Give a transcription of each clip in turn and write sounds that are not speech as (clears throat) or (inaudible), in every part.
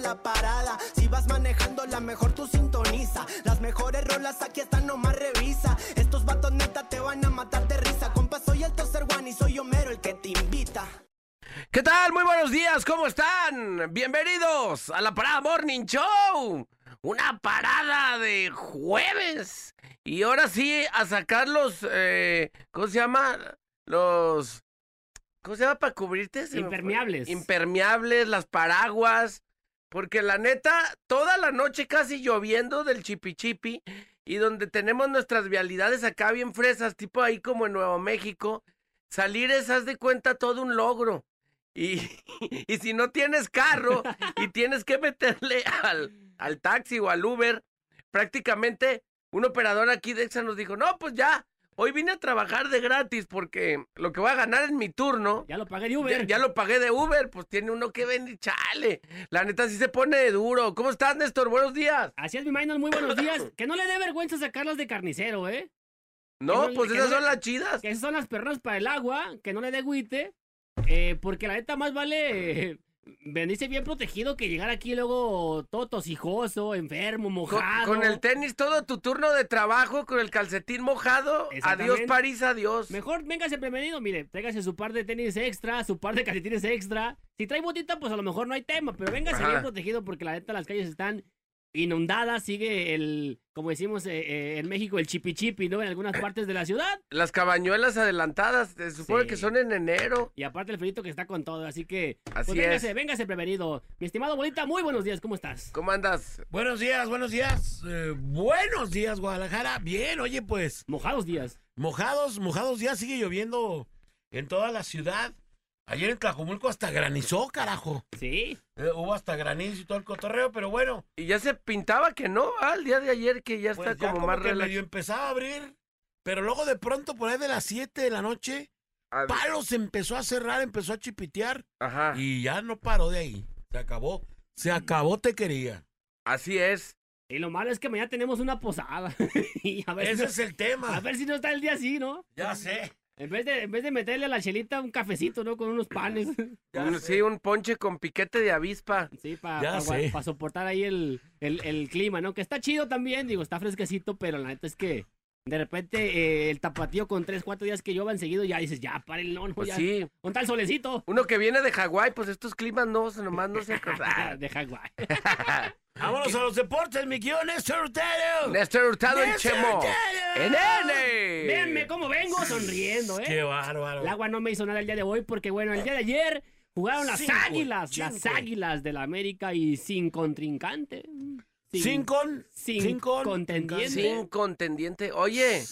la parada. Si vas manejando, la mejor tú sintoniza. Las mejores rolas aquí están, nomás revisa. Estos vatos neta te van a matar de risa. Compa, soy el tercer one y soy Homero el que te invita. ¿Qué tal? Muy buenos días, ¿cómo están? Bienvenidos a la Parada Morning Show. Una parada de jueves. Y ahora sí, a sacar los, eh, ¿cómo se llama? Los, ¿cómo se llama para cubrirte? Impermeables. Impermeables, las paraguas. Porque la neta, toda la noche casi lloviendo del chipichipi. Y donde tenemos nuestras vialidades acá bien fresas, tipo ahí como en Nuevo México. Salir es, haz de cuenta, todo un logro. Y, (laughs) y si no tienes carro y (laughs) tienes que meterle al, al taxi o al Uber, prácticamente un operador aquí de Exa nos dijo, no, pues ya, hoy vine a trabajar de gratis porque lo que voy a ganar en mi turno, Ya lo pagué de Uber. ya lo pagué de Uber, pues tiene uno que venir, chale. La neta sí se pone duro. ¿Cómo estás, Néstor? Buenos días. Así es, mi minor, muy buenos (coughs) días. Que no le dé vergüenza sacarlas de carnicero, ¿eh? No, no- pues esas no son le- las chidas. Que esas son las perras para el agua, que no le dé agüite. eh, porque la neta más vale venirse bien protegido que llegar aquí luego todo tosijoso, enfermo, mojado. con el tenis todo tu turno de trabajo, con el calcetín mojado. Adiós. París, adiós. Mejor véngase prevenido, mire, tráigase su par de tenis extra, su par de calcetines extra. Si trae botita, pues a lo mejor no hay tema, pero véngase Ajá. bien protegido porque la neta las calles están inundadas, sigue el, como decimos eh, eh, en México, el chipi chipi, ¿no? En algunas partes de la ciudad. (coughs) Las cabañuelas adelantadas, se supone Sí. que son en enero. Y aparte el frito que está con todo, así que Así pues véngase, es. véngase prevenido. Mi estimado Bolita, muy buenos días, ¿cómo estás? ¿Cómo andas? Buenos días, buenos días. Eh, buenos días, Guadalajara. Bien, oye, pues, Mojados días. mojados, mojados días, sigue lloviendo en toda la ciudad. Ayer en Tlajumulco hasta granizó, carajo. Sí. Eh, hubo hasta granizo y todo el cotorreo, pero bueno, Y ya se pintaba que no, ah, el día de ayer que ya pues está ya como, como, más que relax. medio empezaba a abrir. Pero luego de pronto, por ahí de las 7 de la noche, palos empezó a cerrar, empezó a chipitear Ajá, y ya no paró de ahí. Se acabó. Se acabó, te quería. así es. Y lo malo es que mañana tenemos una posada. (laughs) y a ver, si Ese no, es el tema. a ver si no está el día así, ¿no? Ya sé. En vez, de, en vez de meterle a la chelita un cafecito, ¿no? Con unos panes. (laughs) Ya Un- sé. sí, un ponche con piquete de avispa. Sí, para soportar ahí el, el, el clima, ¿no? Que está chido también, digo, está fresquecito, pero la neta es que de repente eh, el tapatío con tres, cuatro días que lluevan seguido, ya dices, ya, para el no, no, Pues ya. sí. Con tal solecito. Uno que viene de Hawái, pues estos climas no, nomás no se acordan. (laughs) de Hawái. (laughs) Vámonos a los deportes, mi guion Néstor Hurtado. Néstor Hurtado en Néstor Chemo. Hurtado. En N. Véanme cómo vengo sonriendo, Qué ¿eh? bárbaro. El agua no me hizo nada el día de hoy porque, bueno, el día de ayer jugaron las Cinco, águilas, las águilas de la América y sin contrincante. Sin con. sin sin con- contendiente. Sin contendiente. Oye,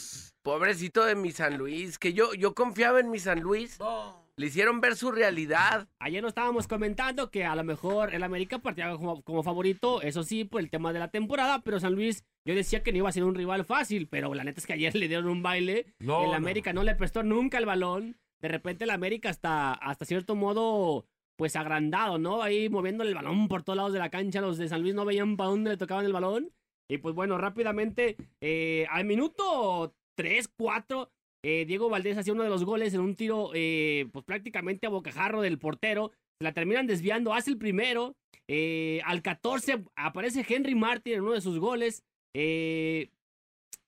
pobrecito de mi San Luis, que yo, yo confiaba en mi San Luis. No. Le hicieron ver su realidad. Ayer nos estábamos comentando que a lo mejor el América partía como, como favorito, eso sí, por el tema de la temporada, pero San Luis, yo decía que no iba a ser un rival fácil, pero la neta es que ayer (laughs) le dieron un baile. No, el no. América no le prestó nunca el balón. De repente el América hasta, hasta cierto modo, pues agrandado, ¿no? Ahí moviendo el balón por todos lados de la cancha, los de San Luis no veían para dónde le tocaban el balón. Y pues bueno, rápidamente, eh, al minuto 3, 4, eh, Diego Valdés hacía uno de los goles en un tiro eh, pues prácticamente a bocajarro del portero. Se la terminan desviando, hace el primero. eh, al 14 aparece Henry Martin en uno de sus goles. eh,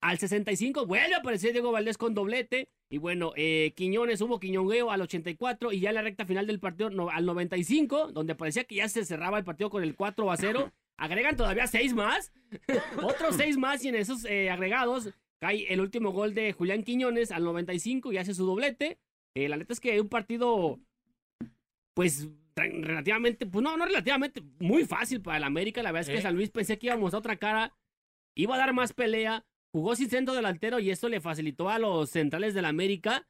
al 65 vuelve a aparecer Diego Valdés con doblete. Y bueno, eh, Quiñones hubo Quiñongueo al 84 y ya en la recta final del partido no- al 95, donde parecía que ya se cerraba el partido con el 4 a 0. (laughs) Agregan todavía seis más. (laughs) Otros seis más y en esos eh, agregados cae el último gol de Julián Quiñones al 95 y hace su doblete. Eh, la neta es que un partido, pues, relativamente, pues no, no relativamente, muy fácil para el América. La verdad es que. San Luis pensé que íbamos a otra cara, iba a dar más pelea, jugó sin centro delantero y esto le facilitó a los centrales del América.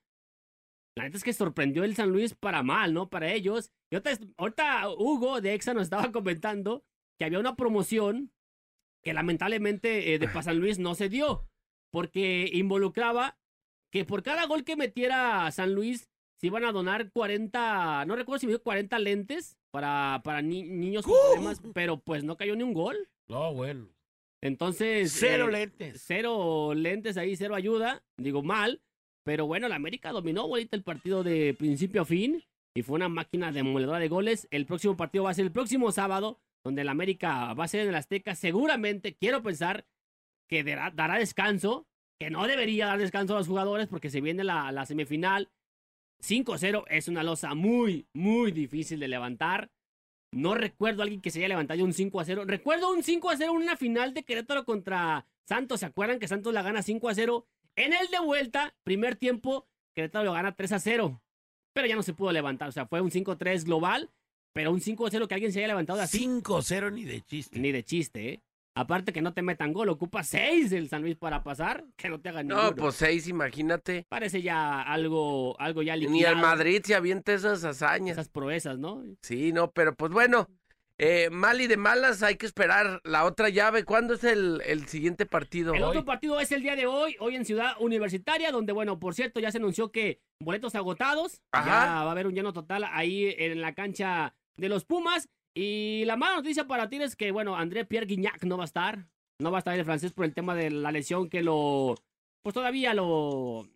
La neta es que sorprendió el San Luis para mal, ¿no? Para ellos. Y ahorita, ahorita Hugo de Exa nos (laughs) estaba comentando que había una promoción que lamentablemente eh, de San Luis no se dio, porque involucraba que por cada gol que metiera San Luis se iban a donar 40, no recuerdo si me dio 40 lentes para, para ni- niños con problemas, pero pues no cayó ni un gol. No, bueno. Entonces... Cero eh, lentes. cero lentes ahí, cero ayuda. Digo mal. Pero bueno, la América dominó ahorita el partido de principio a fin. Y fue una máquina demoledora de goles. El próximo partido va a ser el próximo sábado. Donde la América va a ser en el Azteca. Seguramente, quiero pensar que dará, dará descanso. Que no debería dar descanso a los jugadores porque se viene la, la semifinal. 5-0 es una losa muy, muy difícil de levantar. No recuerdo a alguien que se haya levantado un 5 a 0. Recuerdo un 5 a 0 en una final de Querétaro contra Santos. ¿Se acuerdan que Santos la gana 5 a 0? En el de vuelta, primer tiempo, Querétaro lo gana 3 a 0. Pero ya no se pudo levantar. O sea, fue un 5 3 global. Pero un 5 a 0 que alguien se haya levantado así. 5-0 ni de chiste. Ni de chiste, ¿eh? Aparte que no te metan gol, ocupa 6 el San Luis para pasar. Que no te hagan No, ninguno. pues seis, imagínate. Parece ya algo, algo ya Ni liquidado. el Madrid se avienta esas hazañas. Esas proezas, ¿no? Sí, no, pero pues bueno, eh, mal y de malas hay que esperar la otra llave. ¿Cuándo es el, el siguiente partido? El Hoy. otro partido es el día de hoy, hoy en Ciudad Universitaria, donde, bueno, por cierto, ya se anunció que boletos agotados. Ajá. Ya va a haber un lleno total ahí en la cancha de los Pumas. Y la mala noticia para ti es que, bueno, André Pierre Guignac no va a estar. No va a estar el francés por el tema de la lesión que lo. Pues todavía lo.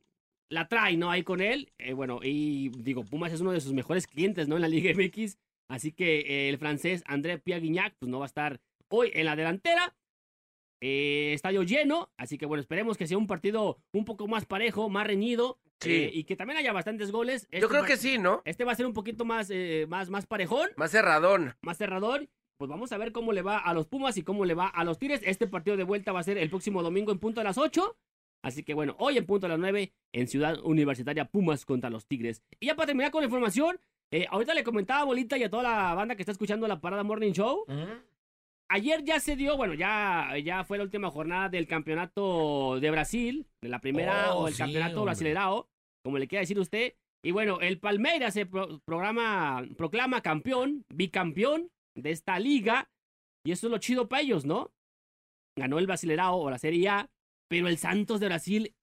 La trae, ¿no? Ahí con él. Eh, bueno, y digo, Pumas es uno de sus mejores clientes, ¿no? En la Liga MX. Así que eh, el francés André Pierre Guignac, pues no va a estar hoy en la delantera. Eh, estadio lleno, así que bueno, esperemos que sea un partido un poco más parejo, más reñido Sí. eh, y que también haya bastantes goles. Yo Este creo que sí, ¿no? Este va a ser un poquito más, eh, más, más parejón, Más cerradón. más cerrador. Pues vamos a ver cómo le va a los Pumas y cómo le va a los Tigres. Este partido de vuelta va a ser el próximo domingo en punto de las 8. Así que bueno, hoy en punto de las 9 en Ciudad Universitaria Pumas contra los Tigres. Y ya para terminar con la información, eh, ahorita le comentaba a Bolita y a toda la banda que está escuchando la Parada Morning Show. Ayer ya se dio, bueno, ya, ya fue la última jornada del campeonato de Brasil, de la primera Oh, o el sí, campeonato hombre. como le quiera decir usted. Y bueno, el Palmeiras se pro- programa, proclama campeón, bicampeón de esta liga. Y eso es lo chido para ellos, ¿no? Ganó el Brasileirao o la Serie A, pero el Santos de Brasil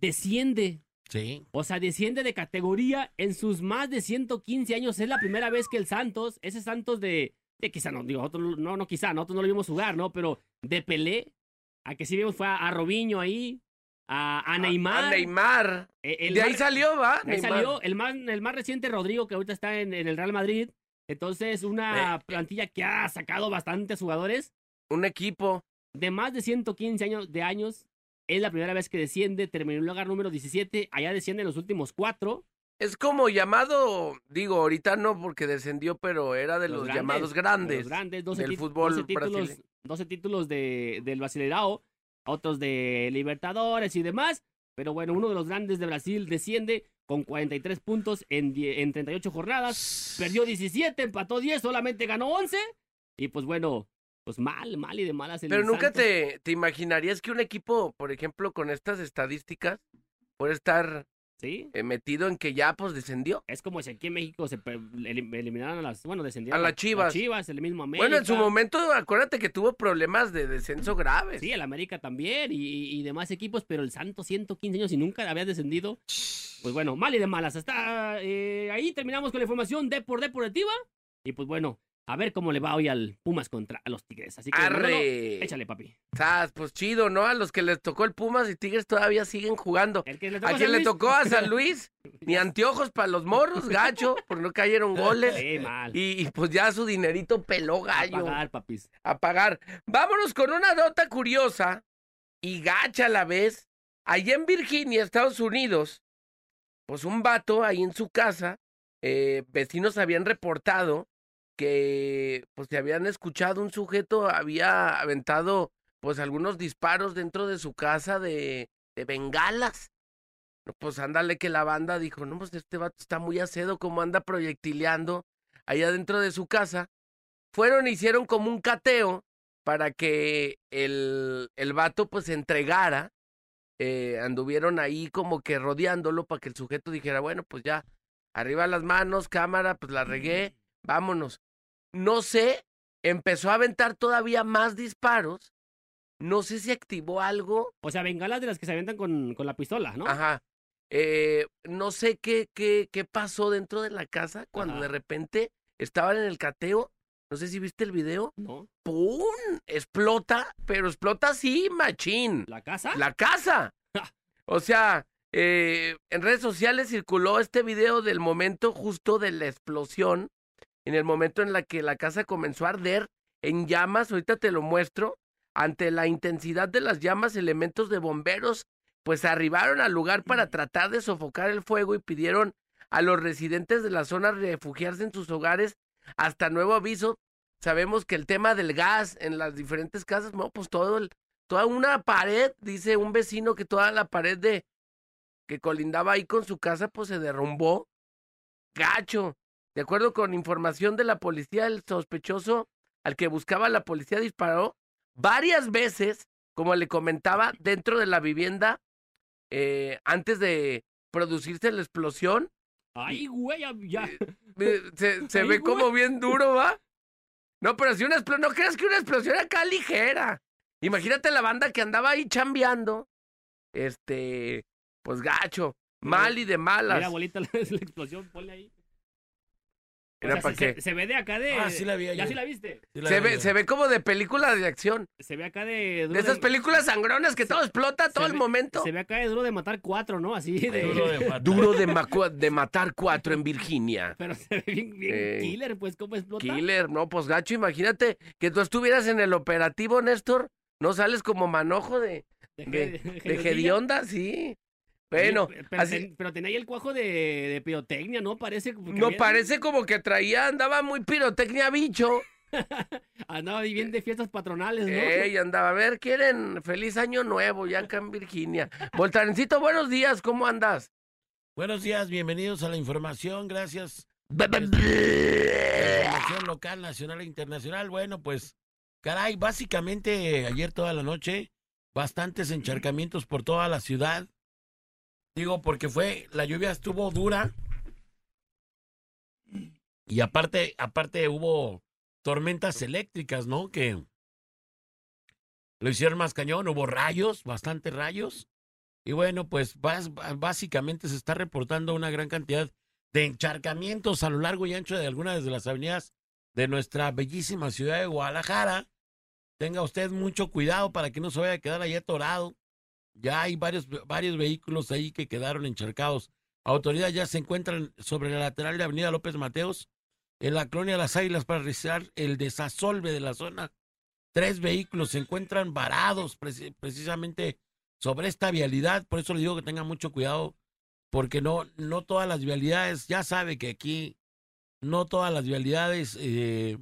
desciende. Sí. O sea, desciende de categoría en sus más de 115 años. Es la primera vez que el Santos, ese Santos de, de quizá no, digo, nosotros no, no, quizá, nosotros no lo vimos jugar, ¿no? Pero de Pelé, a que sí vimos fue a, a Robinho ahí, a, a Neymar. A Neymar. eh, el de ahí salió, ¿va? de ahí Neymar. salió el más, el más reciente Rodrigo, que ahorita está en, en el Real Madrid. Entonces, una Eh. plantilla que ha sacado bastantes jugadores Un equipo. de más de 115 años de años. Es la primera vez que desciende, terminó en el lugar número 17. Allá desciende en los últimos cuatro. Es como llamado, digo, ahorita no porque descendió, pero era de los, grandes, llamados de grandes. Los grandes, 12, del fútbol 12 títulos, brasileño. 12 títulos de, del Brasileirao, otros de Libertadores y demás. Pero bueno, uno de los grandes de Brasil desciende con 43 puntos en, en 38 jornadas. Perdió 17, empató 10, solamente ganó 11. Y pues bueno, pues mal, mal y de malas. el Pero nunca Santos. te, te imaginarías que un equipo, por ejemplo, con estas estadísticas, puede estar Sí, eh, metido en que ya pues descendió. es como si aquí en México se pe- elim- eliminaran a las, bueno, descendieron A las Chivas. Chivas, el mismo América. Bueno, en su momento, acuérdate que tuvo problemas de descenso graves. Sí, el América también y demás equipos, pero el Santos 115 años y nunca había descendido. Pues bueno, mal y de malas. Hasta eh, ahí terminamos con la información de por deportiva. Y pues bueno, a ver cómo le va hoy al Pumas contra los Tigres. Así que, Manolo, Arre. échale, papi. Sas, pues chido, ¿no? A los que les tocó el Pumas y Tigres todavía siguen jugando. El que le tocó A San quien le Luis, tocó a San Luis, (laughs) ni anteojos para los morros, gacho, porque no cayeron goles. Sí, mal. Y, y, pues ya su dinerito peló A gallo. pagar, papis. a pagar. Vámonos con una nota curiosa y gacha a la vez. Allá en Virginia, Estados Unidos, pues un vato ahí en su casa, eh, vecinos habían reportado que pues se habían escuchado un sujeto había aventado pues algunos disparos dentro de su casa de, de bengalas. Pues ándale que la banda dijo, no, pues este vato está muy acedo, como anda proyectileando allá dentro de su casa. Fueron hicieron como un cateo para que el, el vato pues se entregara. Eh, anduvieron ahí como que rodeándolo para que el sujeto dijera, bueno, pues ya, arriba las manos, cámara, pues la regué, vámonos. No sé empezó a aventar todavía más disparos. No sé si activó algo. O sea, bengalas de las que se aventan con, con la pistola, ¿no? Ajá. Eh, no sé qué, qué, qué pasó dentro de la casa cuando Ajá. de repente estaban en el cateo. No sé si viste el video. ¿No? ¡Pum! Explota, pero explota así, machín. ¿La casa? La casa. O sea, eh, en redes sociales circuló este video del momento justo de la explosión, en el momento en la que la casa comenzó a arder en llamas, ahorita te lo muestro, ante la intensidad de las llamas, elementos de bomberos pues arribaron al lugar para tratar de sofocar el fuego y pidieron a los residentes de la zona refugiarse en sus hogares hasta nuevo aviso. Sabemos que el tema del gas en las diferentes casas, no, pues todo el, toda una pared, dice un vecino que toda la pared de que colindaba ahí con su casa, pues se derrumbó. Gacho. De acuerdo con información de la policía, el sospechoso al que buscaba la policía disparó varias veces, como le comentaba, dentro de la vivienda eh, antes de producirse la explosión. Ay, güey, ya. Eh, Se, (laughs) se Ay, ve güey. como bien duro, ¿va? No, pero si una explosión, no creas que una explosión acá ligera. Imagínate la banda que andaba ahí chambeando. Este, pues gacho, mal y de malas. Mira, abuelita, la, (laughs) la explosión, ponle ahí. O sea, se, ve de acá de. Ah, sí la vi ¿Ya sí la viste? Sí la Se vi ve, se ve como de película de acción. Se ve acá de. De esas películas sangronas que todo explota todo el ve- momento. Se ve acá de duro de matar cuatro, ¿no? Así de. Duro de matar. Duro de, de matar cuatro en Virginia. (laughs) Pero se ve bien, bien Eh, killer, pues, ¿cómo explota? Killer, no, pues gacho, imagínate que tú estuvieras en el operativo, Néstor. No sales como manojo de, De, de, de- de de- hedionda, sí. Bueno, Oye, pero, así, ten- pero tenía ahí el cuajo de, de pirotecnia, ¿no? Parece. no había- parece como que traía, andaba muy pirotecnia bicho. (laughs) Andaba bien de fiestas patronales, ¿no? Ey, andaba, a ver, quieren feliz año nuevo ya acá en Virginia. Voltarencito, buenos días, ¿cómo andas? Buenos días, bienvenidos a la información, gracias. Información local, nacional e internacional. Bueno, pues, caray, básicamente ayer toda la noche, bastantes encharcamientos por toda la ciudad. Digo, porque fue, la lluvia estuvo dura. Y aparte, aparte hubo tormentas eléctricas, ¿no? Que lo hicieron más cañón, hubo rayos, bastantes rayos. Y bueno, pues básicamente se está reportando una gran cantidad de encharcamientos a lo largo y ancho de algunas de las avenidas de nuestra bellísima ciudad de Guadalajara. Tenga usted mucho cuidado para que no se vaya a quedar ahí atorado. Ya hay varios, varios vehículos ahí que quedaron encharcados. Autoridades ya se encuentran sobre la lateral de Avenida López Mateos, en la colonia Las Águilas, para realizar el desasolve de la zona. Tres vehículos se encuentran varados preci- precisamente sobre esta vialidad. Por eso le digo que tenga mucho cuidado, porque no, no todas las vialidades, ya sabe que aquí no todas las vialidades eh,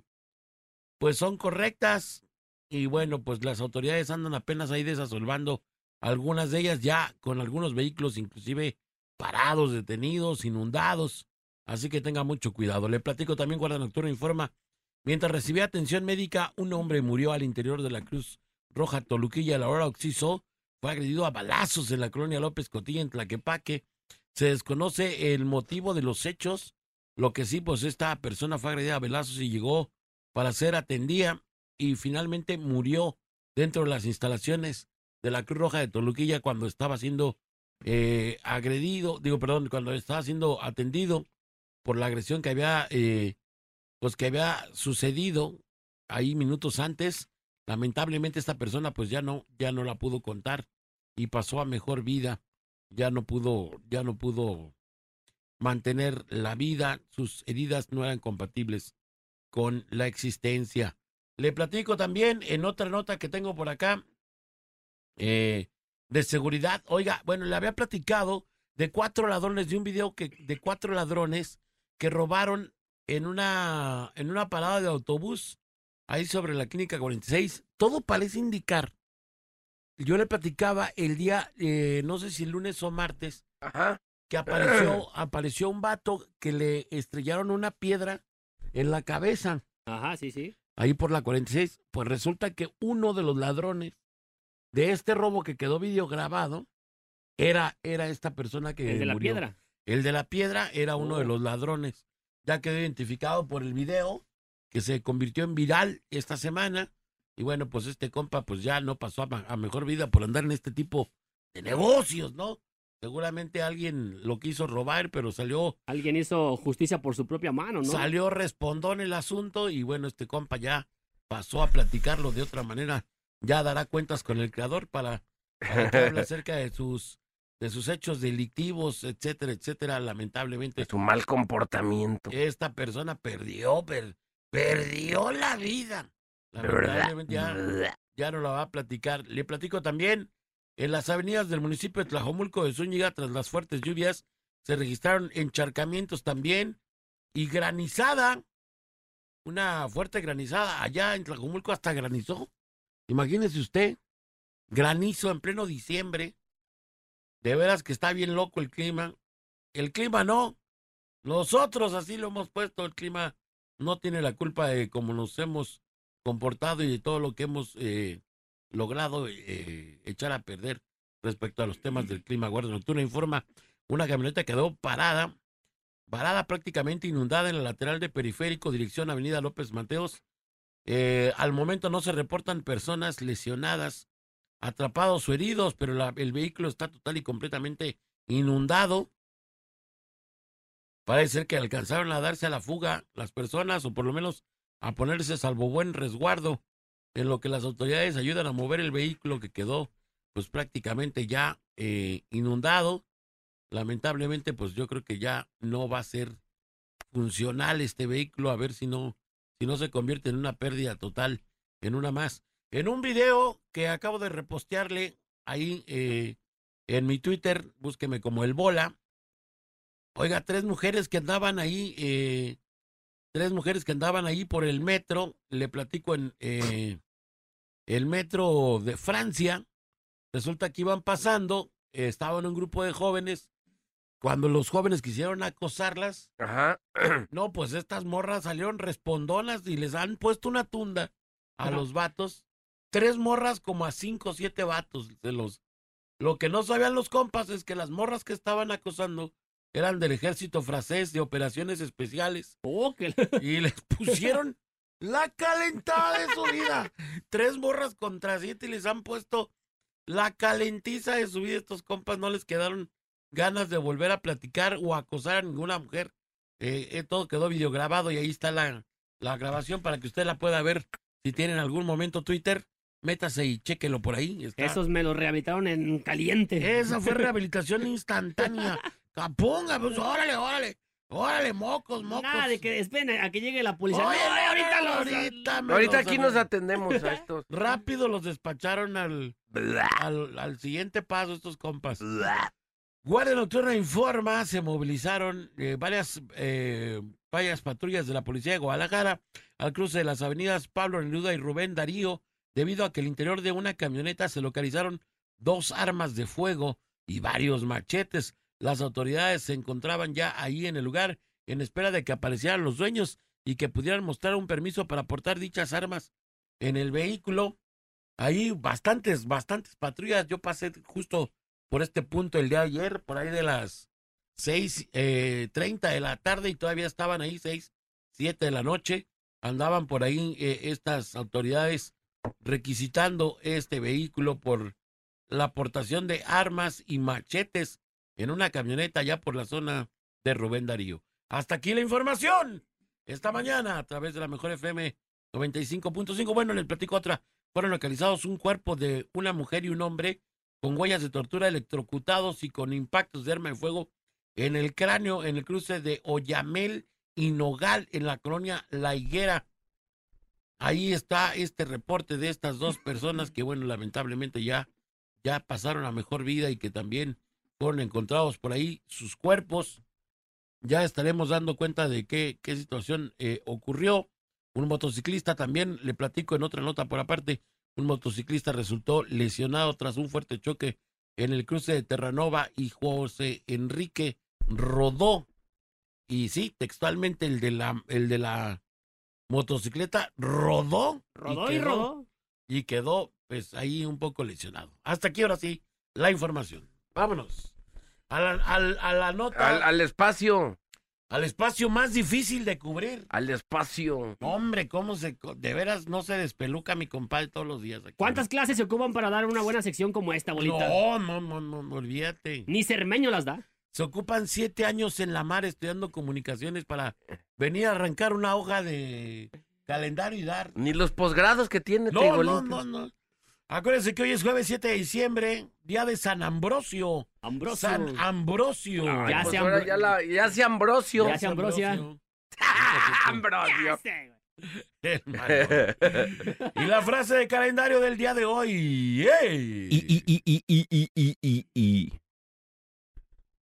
pues son correctas. Y bueno, pues las autoridades andan apenas ahí desasolvando algunas de ellas ya con algunos vehículos inclusive parados, detenidos, inundados. Así que tenga mucho cuidado. Le platico también, Guardia Nocturna informa, mientras recibía atención médica, un hombre murió al interior de la Cruz Roja Toluquilla a la hora Oxiso. Fue agredido a balazos en la colonia López Cotilla, en Tlaquepaque. Se desconoce el motivo de los hechos. Lo que sí, pues esta persona fue agredida a balazos y llegó para ser atendida y finalmente murió dentro de las instalaciones de la Cruz Roja de Toluquilla cuando estaba siendo eh, agredido, digo, perdón, cuando estaba siendo atendido por la agresión que había, eh, pues que había sucedido ahí minutos antes. Lamentablemente esta persona pues ya no, ya no la pudo contar y pasó a mejor vida. Ya no pudo, ya no pudo mantener la vida. Sus heridas no eran compatibles con la existencia. Le platico también en otra nota que tengo por acá eh, de seguridad. Oiga, bueno, le había platicado de cuatro ladrones, de un video que, de cuatro ladrones que robaron en una, en una parada de autobús ahí sobre la clínica 46. Todo parece indicar. Yo le platicaba el día, eh, no sé si lunes o martes, Ajá. que apareció, (clears throat) apareció un vato que le estrellaron una piedra en la cabeza Ajá, sí, sí. ahí por la 46, pues resulta que uno de los ladrones de este robo que quedó videograbado era, era esta persona que El de la piedra. El de la piedra era uno de Oh. los ladrones. Ya quedó identificado por el video que se convirtió en viral esta semana. Y bueno, pues este compa pues ya no pasó a, a mejor vida por andar en este tipo de negocios, ¿no? Seguramente alguien lo quiso robar, pero salió, Alguien hizo justicia por su propia mano, ¿no? salió respondón el asunto y bueno, este compa ya pasó a platicarlo de otra manera. Ya dará cuentas con el creador para, para que hable (laughs) acerca de sus de sus hechos delictivos, etcétera, etcétera. Lamentablemente, Su mal comportamiento. esta persona perdió, per- perdió la vida. Lamentablemente ya, ya no la va a platicar. Le platico también, en las avenidas del municipio de Tlajomulco de Zúñiga, tras las fuertes lluvias, se registraron encharcamientos también y granizada. Una fuerte granizada. Allá en Tlajomulco hasta granizó. Imagínese usted, granizo en pleno diciembre. De veras que está bien loco el clima. El clima no. Nosotros así lo hemos puesto. El clima no tiene la culpa de cómo nos hemos comportado y de todo lo que hemos eh, logrado eh, echar a perder respecto a los temas del clima. Guardia Nocturna informa, una camioneta quedó parada, parada prácticamente inundada en la lateral de periférico, dirección Avenida López Mateos. Eh, al momento no se reportan personas lesionadas, atrapados o heridos, pero el vehículo está total y completamente inundado. Parece ser que alcanzaron a darse a la fuga las personas, o por lo menos a ponerse salvo buen resguardo, en lo que las autoridades ayudan a mover el vehículo que quedó pues prácticamente ya eh, inundado. Lamentablemente, pues yo creo que ya no va a ser funcional este vehículo, a ver si no, si no se convierte en una pérdida total, en una más. En un video que acabo de repostearle ahí eh, en mi Twitter, búsqueme como el bola. Oiga, tres mujeres que andaban ahí, eh, tres mujeres que andaban ahí por el metro, le platico en eh, el metro de Francia. Resulta que iban pasando, estaban un grupo de jóvenes. Cuando los jóvenes quisieron acosarlas, Ajá. (clears throat) no, pues estas morras salieron respondonas y les han puesto una tunda a Ajá. los vatos. Tres morras como a cinco o siete vatos de los. Lo que no sabían los compas es que las morras que estaban acosando eran del ejército francés de operaciones especiales Oh, que- y les (laughs) pusieron la calentada de su vida. Tres morras contra siete y les han puesto la calentiza de su vida. Estos compas no les quedaron ganas de volver a platicar o acosar a ninguna mujer. Eh, eh, todo quedó videograbado y ahí está la, la grabación para que usted la pueda ver. Si tiene en algún momento Twitter, métase y chéquelo por ahí. Está. Esos me los rehabilitaron en caliente. Esa fue (laughs) rehabilitación instantánea. Capunga, pues órale, órale. Órale, mocos, mocos. Nada de que esperen a que llegue la policía. Oye, No, ahorita los- ahorita me Ahorita los- aquí nos atendemos a (laughs) estos. Rápido los despacharon al, al, al siguiente paso estos compas. Guardia Nocturna informa, se movilizaron eh, varias, eh, varias patrullas de la Policía de Guadalajara al cruce de las avenidas Pablo Neruda y Rubén Darío, debido a que el interior de una camioneta se localizaron dos armas de fuego y varios machetes. Las autoridades se encontraban ya ahí en el lugar en espera de que aparecieran los dueños y que pudieran mostrar un permiso para portar dichas armas en el vehículo. Ahí bastantes, bastantes patrullas. Yo pasé justo por este punto el día de ayer, por ahí de las seis eh, treinta de la tarde y todavía estaban ahí seis, siete de la noche. Andaban por ahí eh, estas autoridades requisitando este vehículo por la aportación de armas y machetes en una camioneta ya por la zona de Rubén Darío. Hasta aquí la información. Esta mañana, a través de la mejor FM 95.5, bueno, les platico otra. Fueron localizados un cuerpo de una mujer y un hombre con huellas de tortura electrocutados y con impactos de arma de fuego en el cráneo en el cruce de Oyamel y Nogal en la colonia La Higuera. Ahí está este reporte de estas dos personas que, bueno, lamentablemente ya, ya pasaron a mejor vida y que también fueron encontrados por ahí sus cuerpos. Ya estaremos dando cuenta de qué, qué situación eh, ocurrió. Un motociclista también, le platico en otra nota por aparte, un motociclista resultó lesionado tras un fuerte choque en el cruce de Terranova y José Enrique rodó. Y sí, textualmente el de la, el de la motocicleta rodó. Rodó y, quedó- rodó. Y quedó, pues, ahí un poco lesionado. Hasta aquí, ahora sí, la información. Vámonos. A la, a la nota. Al, al espacio. Al espacio más difícil de cubrir. Al espacio. Hombre, cómo se, co- de veras no se despeluca mi compadre todos los días. aquí. ¿Cuántas clases se ocupan para dar una buena sección como esta, bolita? No, no, no, no, no, olvídate. Ni Cermeño las da. Se ocupan siete años en la mar estudiando comunicaciones para venir a arrancar una hoja de calendario y dar. Ni los posgrados que tiene No, no, no, no. Acuérdense que hoy es jueves 7 de diciembre, día de San Ambrosio. Ambrosio. San Ambrosio. Ay, Ya pues se ambro- ya, la- ya se Ambrosio. Ya se Ambrosia. Ambrosio. (laughs) Y la frase de calendario del día de hoy. ¡ey! Y, y, y, y, y, y, y, y.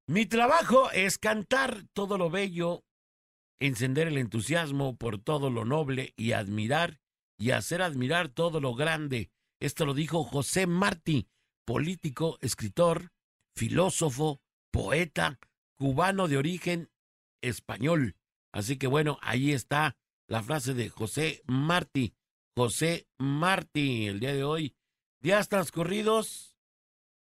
Mi trabajo es cantar todo lo bello, encender el entusiasmo por todo lo noble y admirar y hacer admirar todo lo grande. Esto lo dijo José Martí, político, escritor, filósofo, poeta, cubano de origen español. Así que bueno, ahí está la frase de José Martí. José Martí, el día de hoy. Días transcurridos,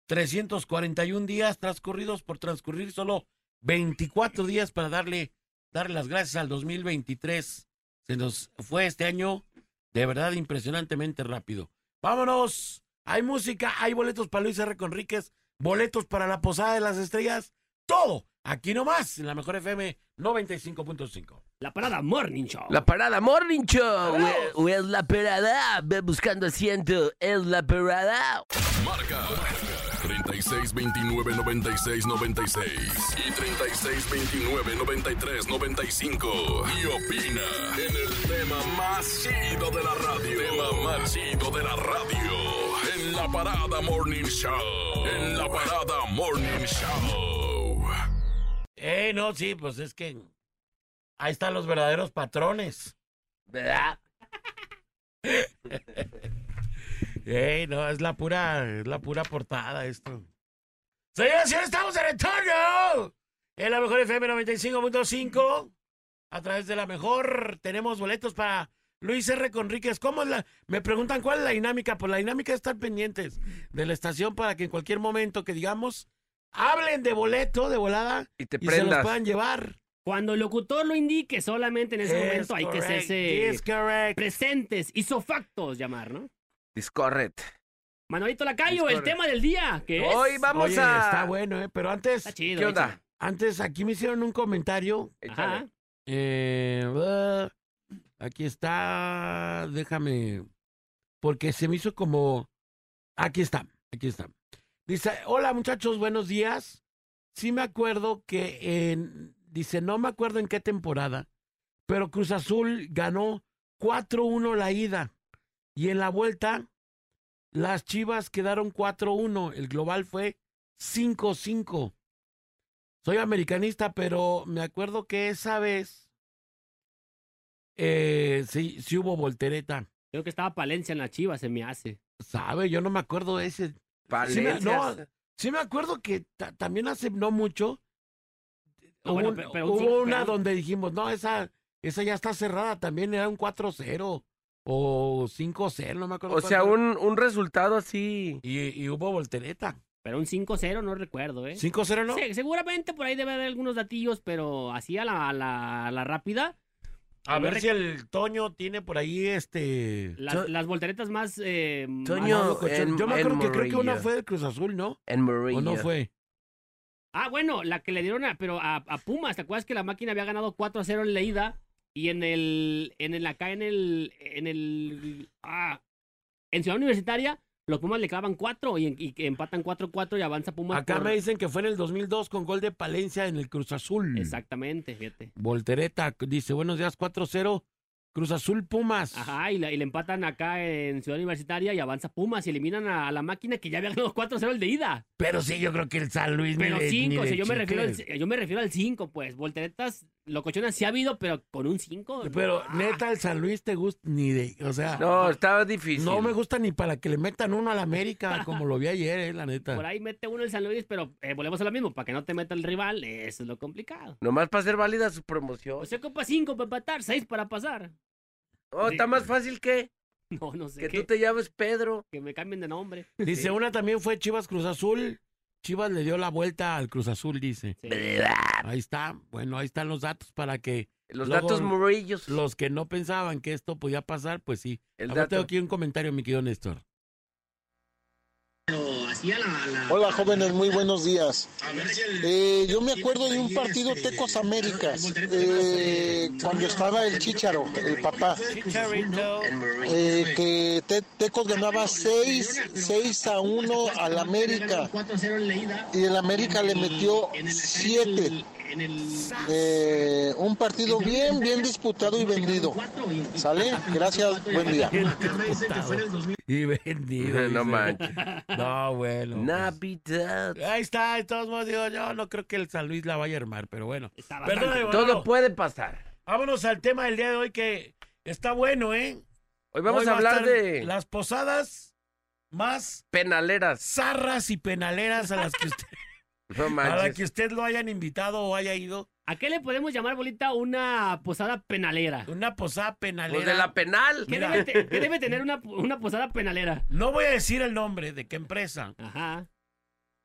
341 días transcurridos por transcurrir solo 24 días para darle, darle las gracias al 2023. Se nos fue este año de verdad impresionantemente rápido. Vámonos. Hay música, hay boletos para Luis R. Conríquez, boletos para la Posada de las Estrellas, todo. Aquí nomás, en la mejor FM 95.5. La parada Morning Show. La parada Morning Show. O- es la parada. Ve buscando asiento. Es la parada. Marca 36 29 96 96 y 36 29 93 95 y opina en el tema más chido de la radio. Tema más chido de la radio. En la parada Morning Show. En la parada Morning Show. Eh, no, sí, pues es que ahí están los verdaderos patrones. ¿Verdad? (laughs) Eh, no, es la pura, es la pura portada esto. Señoras y señores, estamos en el. En la mejor FM 95.5. A través de la mejor tenemos boletos para Luis R. Conríquez. ¿Cómo es la? Me preguntan cuál es la dinámica. Pues la dinámica es estar pendientes de la estación para que en cualquier momento que digamos hablen de boleto, de volada, Y te y se los puedan llevar. Cuando el locutor lo indique, solamente en ese Es momento hay que hacerse presentes, isofactos llamar, ¿no? Discorret. Manolito Lacayo, el tema del día, que es... Hoy vamos Oye, a. está bueno, ¿eh? Pero antes, Está chido. ¿Qué onda? antes aquí me hicieron un comentario. Ajá. Eh, aquí está, déjame, porque se me hizo como, aquí está, aquí está. Dice, hola muchachos, buenos días. Sí me acuerdo que en, dice, no me acuerdo en qué temporada, pero Cruz Azul ganó 4-1 la ida y en la vuelta las Chivas quedaron 4-1, el global fue 5-5. Soy americanista, pero me acuerdo que esa vez eh, sí, sí hubo voltereta. Creo que estaba Palencia en la chiva, se me hace. ¿Sabe? Yo no me acuerdo de ese. Valencia. no, Sí me acuerdo que ta- también hace no mucho No, hubo, bueno, un- pero- pero hubo sí, una pero- donde dijimos, no, esa, esa ya está cerrada, también era un 4-0 o 5-0, no me acuerdo. O sea, un, un resultado así. Y, y hubo voltereta. Pero un 5-0 no recuerdo, ¿eh? 5-0, ¿no? Sí, seguramente por ahí debe haber algunos datillos, pero así a la, a la, a la rápida, A ver si el Toño tiene por ahí este... las, So- las volteretas más... Eh, más- Toño, locochón. en- Yo me acuerdo que creo que una fue del Cruz Azul, ¿no? En Murillo. ¿O no fue? Ah, bueno, la que le dieron a, pero a, a Pumas, ¿te acuerdas que la máquina había ganado 4-0 en la ida? Y en el, en el, acá en el, en el, ah, en Ciudad Universitaria, los Pumas le clavan 4 y, y empatan 4-4 y avanza Pumas Acá por- me dicen que fue en el 2002 con gol de Palencia en el Cruz Azul. Exactamente, fíjate. Voltereta dice, buenos días, 4-0, Cruz Azul Pumas. Ajá, y, la- y le empatan acá en Ciudad Universitaria y avanza Pumas y eliminan a, a la máquina que ya había ganado 4-0 el de ida. Pero sí, yo creo que el San Luis... Pero le- ni 5, o sea, yo me, refiero al, yo me refiero al 5, pues. Volteretas, locochonas sí ha habido, pero con un 5. Pero ah, neta, el San Luis te gusta ni de... O sea, No, estaba difícil. no me gusta ni para que le metan uno a la América, como lo vi ayer, eh, la neta. Por ahí mete uno el San Luis, pero eh, volvemos a lo mismo. Para que no te meta el rival, eso es lo complicado. Nomás para ser válida su promoción. O sea, copa 5 para empatar, 6 para pasar. Oh, está más fácil que, (laughs) No, no sé. que qué, tú te llames Pedro. Que me cambien de nombre. Dice, una también fue Chivas Cruz Azul. Chivas le dio la vuelta al Cruz Azul, dice. Sí. Ahí está. Bueno, ahí están los datos para que Los Luego, datos murillos. los que no pensaban que esto podía pasar, pues sí. El A ver, dato. tengo aquí un comentario, mi querido Néstor. Hola jóvenes, muy buenos días. Eh, yo me acuerdo de un partido Tecos Américas, eh, cuando estaba el Chicharo, el papá, eh, que Te- Tecos ganaba 6, 6 a (laughs) 1 al América y el América le metió 7. Eh, un partido bien, bien disputado y vendido. ¿Sale? Gracias, buen día. Y vendido. (laughs) no manches. No, bueno. pues. Navidad. Ahí está, de todos modos, digo, yo no creo que el San Luis la vaya a armar, pero bueno. Perdóname, Todo puede pasar. Vámonos al tema del día de hoy que está bueno, ¿eh? Hoy vamos Hoy a hablar de las posadas más penaleras. zarras y penaleras a las que usted, (laughs) No a las manches. que usted lo hayan invitado o haya ido. ¿A qué le podemos llamar, bolita, una posada penalera? Una posada penalera. Pues de la penal. ¿Qué debe, te- qué debe tener una, una posada penalera? No voy a decir el nombre de qué empresa, Ajá.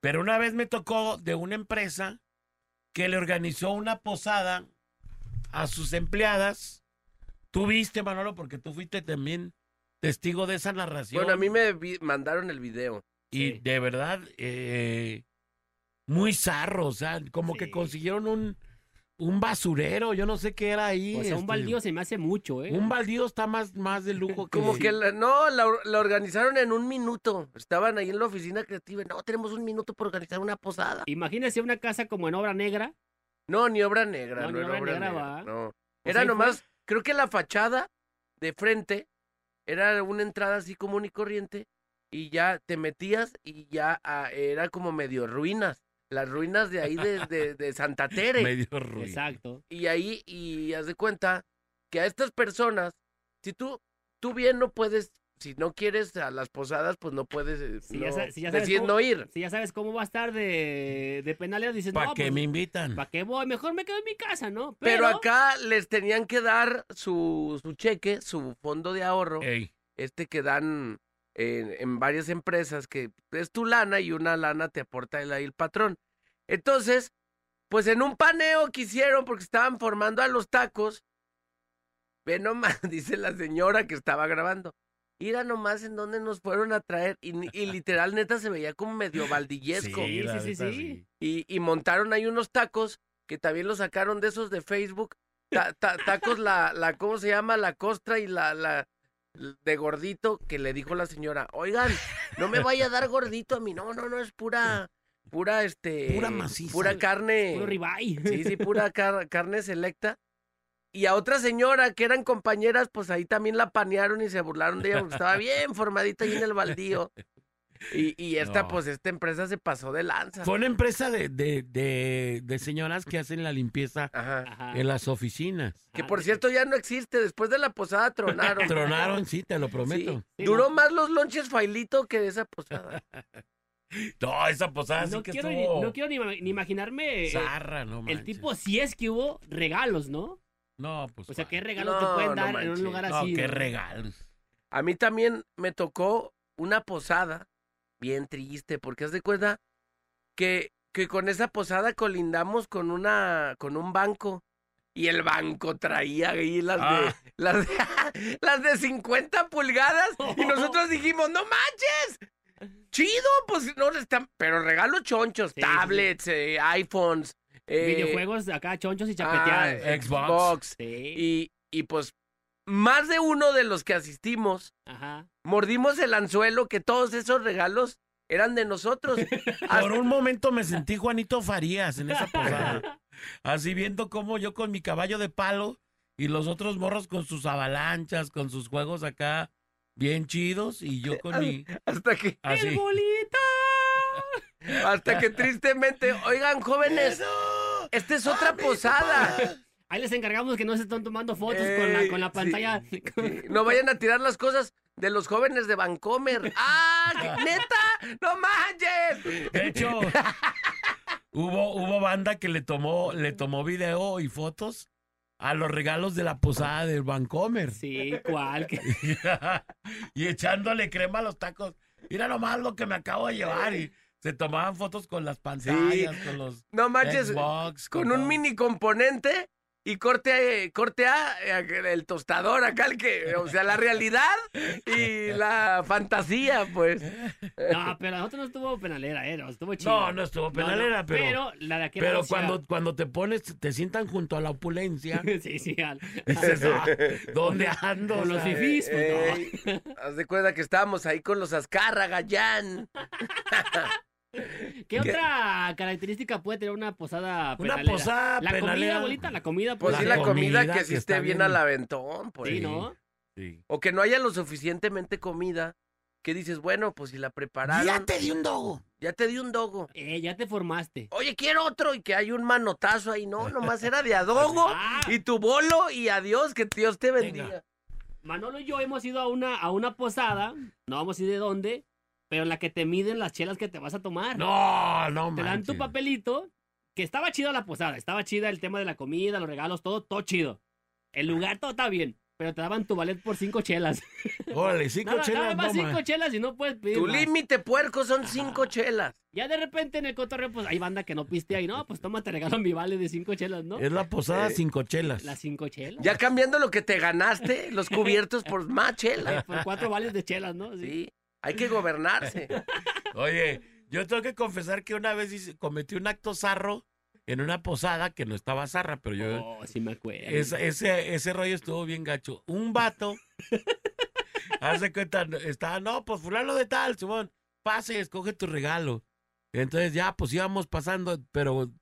pero una vez me tocó de una empresa que le organizó una posada a sus empleadas. Tú viste, Manolo, porque tú fuiste también testigo de esa narración. Bueno, a mí me vi- mandaron el video. Y Sí. de verdad, eh, muy zarro, o sea, como que consiguieron un, un basurero, yo no sé qué era ahí. O sea, un este, baldío se me hace mucho, ¿eh? Un baldío está más, más de lujo (laughs) que... Como que, la- no, la, la organizaron en un minuto. Estaban ahí en la oficina creativa. No, tenemos un minuto para organizar una posada. Imagínese una casa como en obra negra. No, ni obra negra. No, No, ni era obra obra negra, negra. va. No. Era nomás, creo que la fachada de frente era una entrada así común y corriente. Y ya te metías y ya ah, era como medio ruinas. Las ruinas de ahí de, de, de Santa (laughs) Tere. medio ruido. Exacto. Y ahí, y haz de cuenta que a estas personas, si tú, tú bien no puedes, si no quieres a las posadas, pues no puedes eh, Si no, ya sa- si ya sabes decides cómo- no ir. Si ya sabes cómo va a estar de, de penalero, dices, ¿Para no, qué pues, me invitan? ¿para qué voy? Mejor me quedo en mi casa, ¿no? Pero, acá les tenían que dar su, su cheque, su fondo de ahorro, Ey, este que dan en, en varias empresas, que es tu lana y una lana te aporta el, ahí el patrón. Entonces, pues en un paneo que hicieron, porque estaban formando a los tacos, ve nomás, (laughs) dice la señora que estaba grabando. Mira nomás en dónde nos fueron a traer. Y, literal, neta, se veía como medio baldillesco. Sí, sí, sí, sí. Y, y montaron ahí unos tacos que también los sacaron de esos de Facebook. Ta- ta- tacos, la, la, ¿cómo se llama? La costra y la, la de gordito que le dijo la señora, oigan, no me vaya a dar gordito a mí. No, no, no, es pura, pura, este, Pura maciza. pura carne. Puro ribeye. Sí, sí, pura (laughs) car- carne selecta. Y a otra señora que eran compañeras, pues ahí también la panearon y se burlaron de ella porque estaba bien formadita ahí en el baldío. Y, y esta, No. pues esta empresa se pasó de lanza. Fue una empresa de, de, de, de señoras que hacen la limpieza Ajá. En las oficinas. Que Ah, por cierto ya no existe. Después de la posada tronaron. (laughs) Tronaron, sí, te lo Sí, prometo. Sí, Duró no. más los lonches failito que esa posada. (laughs) No, esa posada sí No que quiero, estuvo no quiero ni, ma- ni imaginarme eh, zarra, no el manches. tipo, si es que hubo regalos, ¿no? No, pues. O sea, ¿qué regalos No, te pueden no dar en un lugar No, así? qué no? regalos. A mí también me tocó una posada bien triste, porque haz de cuenta que, que con esa posada colindamos con una, con un banco. Y el banco traía ahí las de, Ah. (laughs) las de, las de 50 pulgadas. Y nosotros (laughs) dijimos, no manches. Chido, pues no están, pero regalos chonchos, Sí, sí, sí. tablets, eh, iPhones, eh, Videojuegos acá, chonchos y ah, chapeteados. Xbox. sí. Y, y pues más de uno de los que asistimos Ajá. mordimos el anzuelo que todos esos regalos eran de nosotros. (laughs) Por un momento me sentí Juanito Farías en esa posada. Así viendo cómo yo con mi caballo de palo y los otros morros con sus avalanchas, con sus juegos acá bien chidos y yo con mi... hasta que ¡El Así. bolita! hasta que tristemente, oigan jóvenes, ¡Eso! esta es otra posada. Ahí les encargamos que no se están tomando fotos con, la, con pantalla. sí. No vayan a tirar las cosas de los jóvenes de Vancomer. (laughs) ¡Ah! ¿qué- ¡Neta! ¡No manches! De hecho, hubo, hubo banda que le tomó, le tomó video y fotos a los regalos de la posada del Vancomer. Sí, ¿cuál? (laughs) Y echándole crema a los tacos. Mira nomás lo que me acabo de llevar. Y se tomaban fotos con las pantallas, con los No manches, Xbox, con un mini componente y corte, eh, corte A, eh, el tostador acá, el que, o sea, la realidad y la fantasía, pues. No, pero nosotros no estuvo penalera, ¿eh? No, estuvo chido. No, no estuvo penalera, pero- Pero la de aquel Pero cuando, cuando te pones, te sientan junto a la opulencia, (laughs) sí, sí, al- dices, (laughs) "Ah, ¿dónde ando? Con los fifís, pues no. Ey, haz de cuenta que estábamos ahí con los Azcárraga, Jan. (laughs) ¿Qué otra característica puede tener una posada Una penalera? posada La comida, abuelita, la comida. Pues La sí, la comida, comida que que sí esté bien bien. al aventón, pues. Sí, ¿no? Sí. O que no haya lo suficientemente comida. Que dices, bueno, pues si la prepararon. Ya te di un dogo. ya te di un dogo. Eh, ya te formaste. Oye, quiero otro y que hay un manotazo ahí. No, nomás era de adogo (laughs) Ah. y tu bolo y adiós, que Dios te bendiga. Manolo y yo hemos ido a una, a una posada, no vamos a ir de dónde, pero la que te miden las chelas que te vas a tomar. No, no, te dan tu papelito, que estaba chida la posada, estaba chida el tema de la comida, los regalos, todo, todo chido. El lugar todo está bien, pero te daban tu ballet por cinco chelas. (laughs) Órale, cinco Nada, chelas, nada más no, cinco man. chelas y no puedes pedir Tu más. límite puerco son cinco chelas. Ya de repente en el cotorreo, pues hay banda que no pistea y no, pues toma, te regalo mi vale de cinco chelas, ¿no? Es la posada Eh, cinco chelas. Las cinco chelas. Ya cambiando lo que te ganaste, los cubiertos por más chela. Por cuatro vales de chelas, ¿no? Sí. Sí, hay que gobernarse. Oye, yo tengo que confesar que una vez hice- cometí un acto zarro en una posada que no estaba zarra, pero yo... Oh, sí me acuerdo. Ese, ese, ese rollo estuvo bien gacho. Un vato. (laughs) Hace cuenta, estaba, no, pues fulano de tal, Simón, pase, escoge tu regalo. Entonces ya, pues íbamos pasando, pero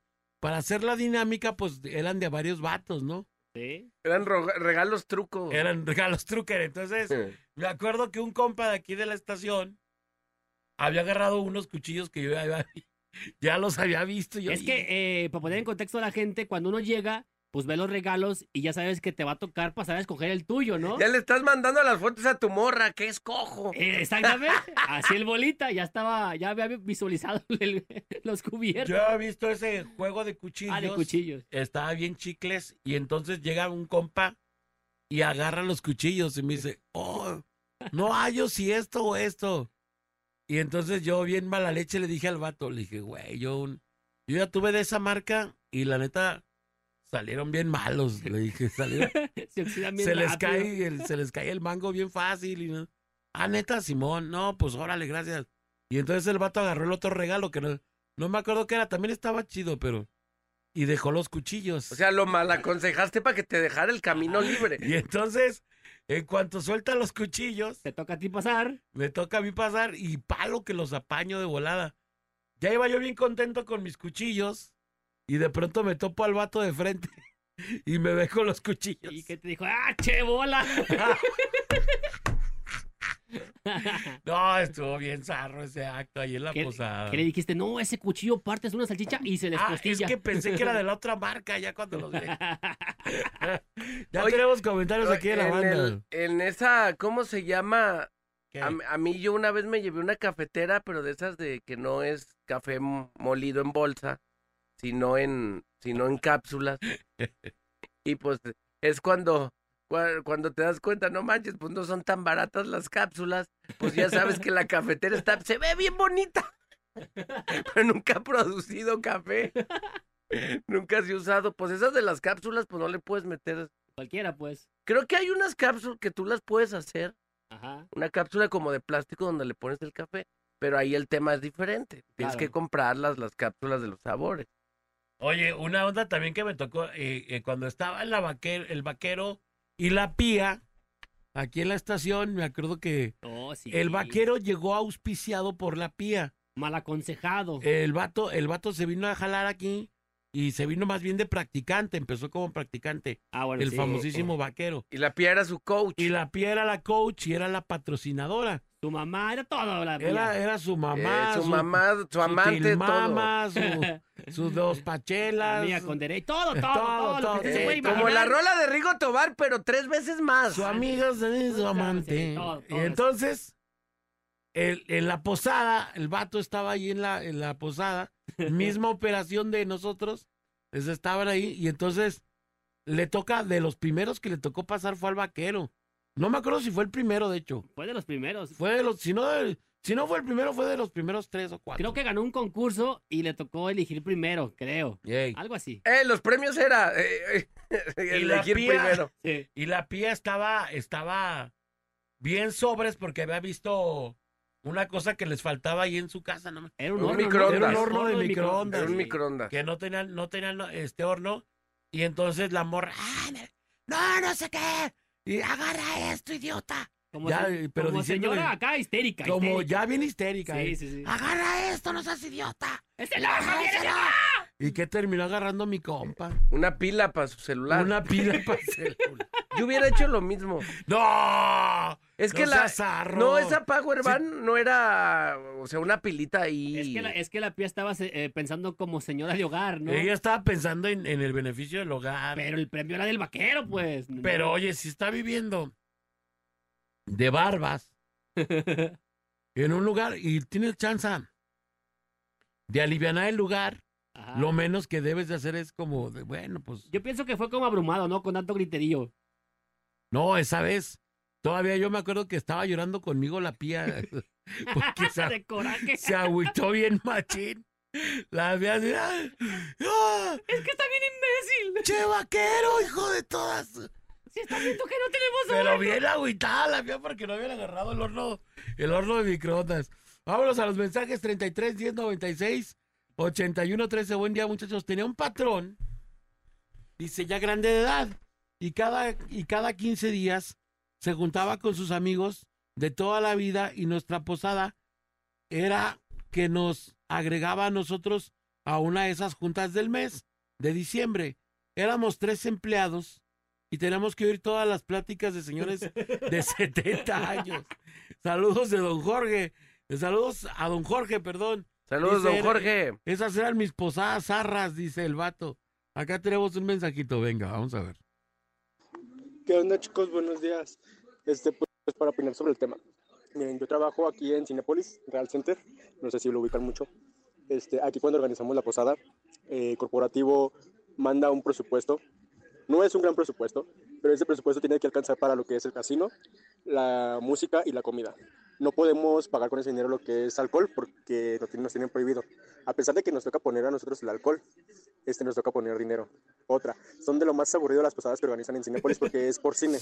para hacer la dinámica, pues eran de varios vatos, ¿no? Sí. Eran regalos trucos. Eran regalos trucker. Entonces, me acuerdo que un compa de aquí de la estación había agarrado unos cuchillos que yo ya, había- (laughs) ya los había visto. Yo, Es que, eh, para poner en contexto a la gente, cuando uno llega, pues ve los regalos y ya sabes que te va a tocar pasar a escoger el tuyo, ¿no? Ya le estás mandando las fotos a tu morra, que es cojo. Eh, exactamente. (laughs) Así el bolita ya estaba, ya había visualizado (laughs) el- los cubiertos. yo había visto ese juego de cuchillos. ah, de cuchillos. estaba bien chicles y entonces llega un compa y agarra los cuchillos y me dice, oh, no hallo si esto o esto. Y entonces yo bien mala leche le dije al vato, le dije, güey, yo, un- yo ya tuve de esa marca y la neta salieron bien malos. Le dije, (laughs) salieron, (laughs) Se bien se les cae el, se les cae el mango bien fácil y no. Ah, neta, Simón, no, pues órale, gracias. Y entonces el vato agarró el otro regalo que no, no me acuerdo qué era, también estaba chido, pero y dejó los cuchillos. O sea, lo mal aconsejaste para que te dejara el camino libre. y entonces, en cuanto suelta los cuchillos, Te toca a ti pasar. me toca a mí pasar y palo que los apaño de volada. Ya iba yo bien contento con mis cuchillos y de pronto me topo al vato de frente (laughs) y me ve con los cuchillos. Y que te dijo, ¡ah, che bola! (laughs) No, estuvo bien zarro ese acto ahí en la ¿Qué, posada. qué le dijiste? No, ese cuchillo partes una salchicha y se Ah, es que pensé que era de la otra marca ya cuando los vi. (laughs) ya Oye, tenemos comentarios aquí de la en, banda. el- en esa, ¿cómo se llama? A, a mí yo una vez me llevé una cafetera, pero de esas de que no es café molido en bolsa, sino en, sino en cápsulas. (laughs) y pues es cuando, cua- cuando te das cuenta, no manches, pues no son tan baratas las cápsulas, pues ya sabes que la cafetera está, se ve bien bonita, (laughs) pero nunca ha producido café. Nunca se ha usado, pues esas de las cápsulas, pues no le puedes meter. Cualquiera, pues. Creo que hay unas cápsulas que tú las puedes hacer Ajá. una cápsula como de plástico donde le pones el café, pero ahí el tema es diferente. Tienes Claro. que comprarlas, las cápsulas de los sabores. Oye, una onda también que me tocó eh, eh, cuando estaba en la vaquer- el vaquero y la pía, aquí en la estación, me acuerdo que Oh, sí. el vaquero llegó auspiciado por la pía. Mal aconsejado. El vato, el vato se vino a jalar aquí y se vino más bien de practicante, empezó como practicante, ah, bueno, el sí. famosísimo vaquero. Y la pía era su coach. Y la pía era la coach y era la patrocinadora. Tu mamá era todo. La Era, era su Eh, mamá, su, mamá, su, amante, todo. tilmama, su- (laughs) sus dos La pachelas. mía con derecho. Todo, todo, Todo, todo, lo que todo. se Eh, puede como la rola de Rigo Tobar, pero tres veces más. su amiga, su su amante. Sí, todo, y todo. entonces, el- en la posada, el vato estaba ahí en la, en la posada, (laughs) misma operación de nosotros, estaban ahí, y entonces le toca, de los primeros que le tocó pasar fue al vaquero. No me acuerdo si fue el primero, de hecho. Fue de los primeros. Fue de los, si no, Si no fue el primero, fue de los primeros tres o cuatro. Creo que ganó un concurso y le tocó elegir primero, creo. Yay. Algo así. Eh, los premios era eh, eh, (laughs) Y la elegir pía- primero. Sí. Y la pía estaba, estaba bien sobres porque había visto una cosa que les faltaba ahí en su casa, ¿no? Era un, Un horno, ¿no? microondas. Era un horno de microondas. Era un microondas. Que no tenían, no tenían este horno. Y entonces la morra, "Ah, me- no, no sé qué. Y agarra esto, idiota. Como, Ya, se- pero como señora acá histérica. Como histérica. ya bien histérica. Sí, ¿eh? sí, sí. Agarra esto, no seas idiota. ¡Es el horno, viene Agárraselo". ¿Y qué terminó agarrando mi compa? Una pila para su celular. Una pila para (laughs) celular. Yo hubiera hecho lo mismo. ¡No! Es que No la. seas zarro. No, esa Power Van no era. O sea, una pilita ahí. Es que, la, es que la pía estaba eh, pensando como señora de hogar, ¿no? Ella estaba pensando en, en el beneficio del hogar. Pero el premio era del vaquero, pues. Pero No. oye, si está viviendo de barbas (laughs) en un lugar y tienes chance de aliviar el lugar, Ajá. lo menos que debes de hacer es como, de, bueno, pues Yo pienso que fue como abrumado, ¿no? Con tanto griterío. no, esa vez. Todavía yo me acuerdo que estaba llorando conmigo la pía. (laughs) Porque se, (laughs) de coraje. se agüitó bien machín. La así, ¡ay! ¡ah! Es que está bien imbécil. ¡Che vaquero, hijo de todas! Si está viendo que no tenemos Pero horno. bien agüitada la mía porque no habían agarrado el horno, el horno de microondas. Vámonos a los mensajes 33 10 96 81 13. Buen día, muchachos. Tenía un patrón, dice ya grande de edad, y cada, y cada 15 días se juntaba con sus amigos de toda la vida y nuestra posada era que nos agregaba a nosotros a una de esas juntas del mes de diciembre. Éramos tres empleados y tenemos que oír todas las pláticas de señores de (laughs) 70 años. Saludos de don Jorge. Saludos a don Jorge, perdón. Saludos, Dice, don Jorge. Esas eran mis posadas zarras, dice el vato. Acá tenemos un mensajito, venga, vamos a ver. ¿Qué onda chicos? Buenos días. Este, pues para opinar sobre el tema. Miren, yo trabajo aquí en Cinepolis, Real Center, no sé si lo ubican mucho. Este, aquí cuando organizamos la posada, eh, corporativo manda un presupuesto. No es un gran presupuesto, pero ese presupuesto tiene que alcanzar para lo que es el casino, la música y la comida. No podemos pagar con ese dinero lo que es alcohol porque nos tienen- prohibido. A pesar de que nos toca poner a nosotros el alcohol, este nos toca poner dinero. Otra, son de lo más aburrido las posadas que organizan en Cinepolis porque es por cine.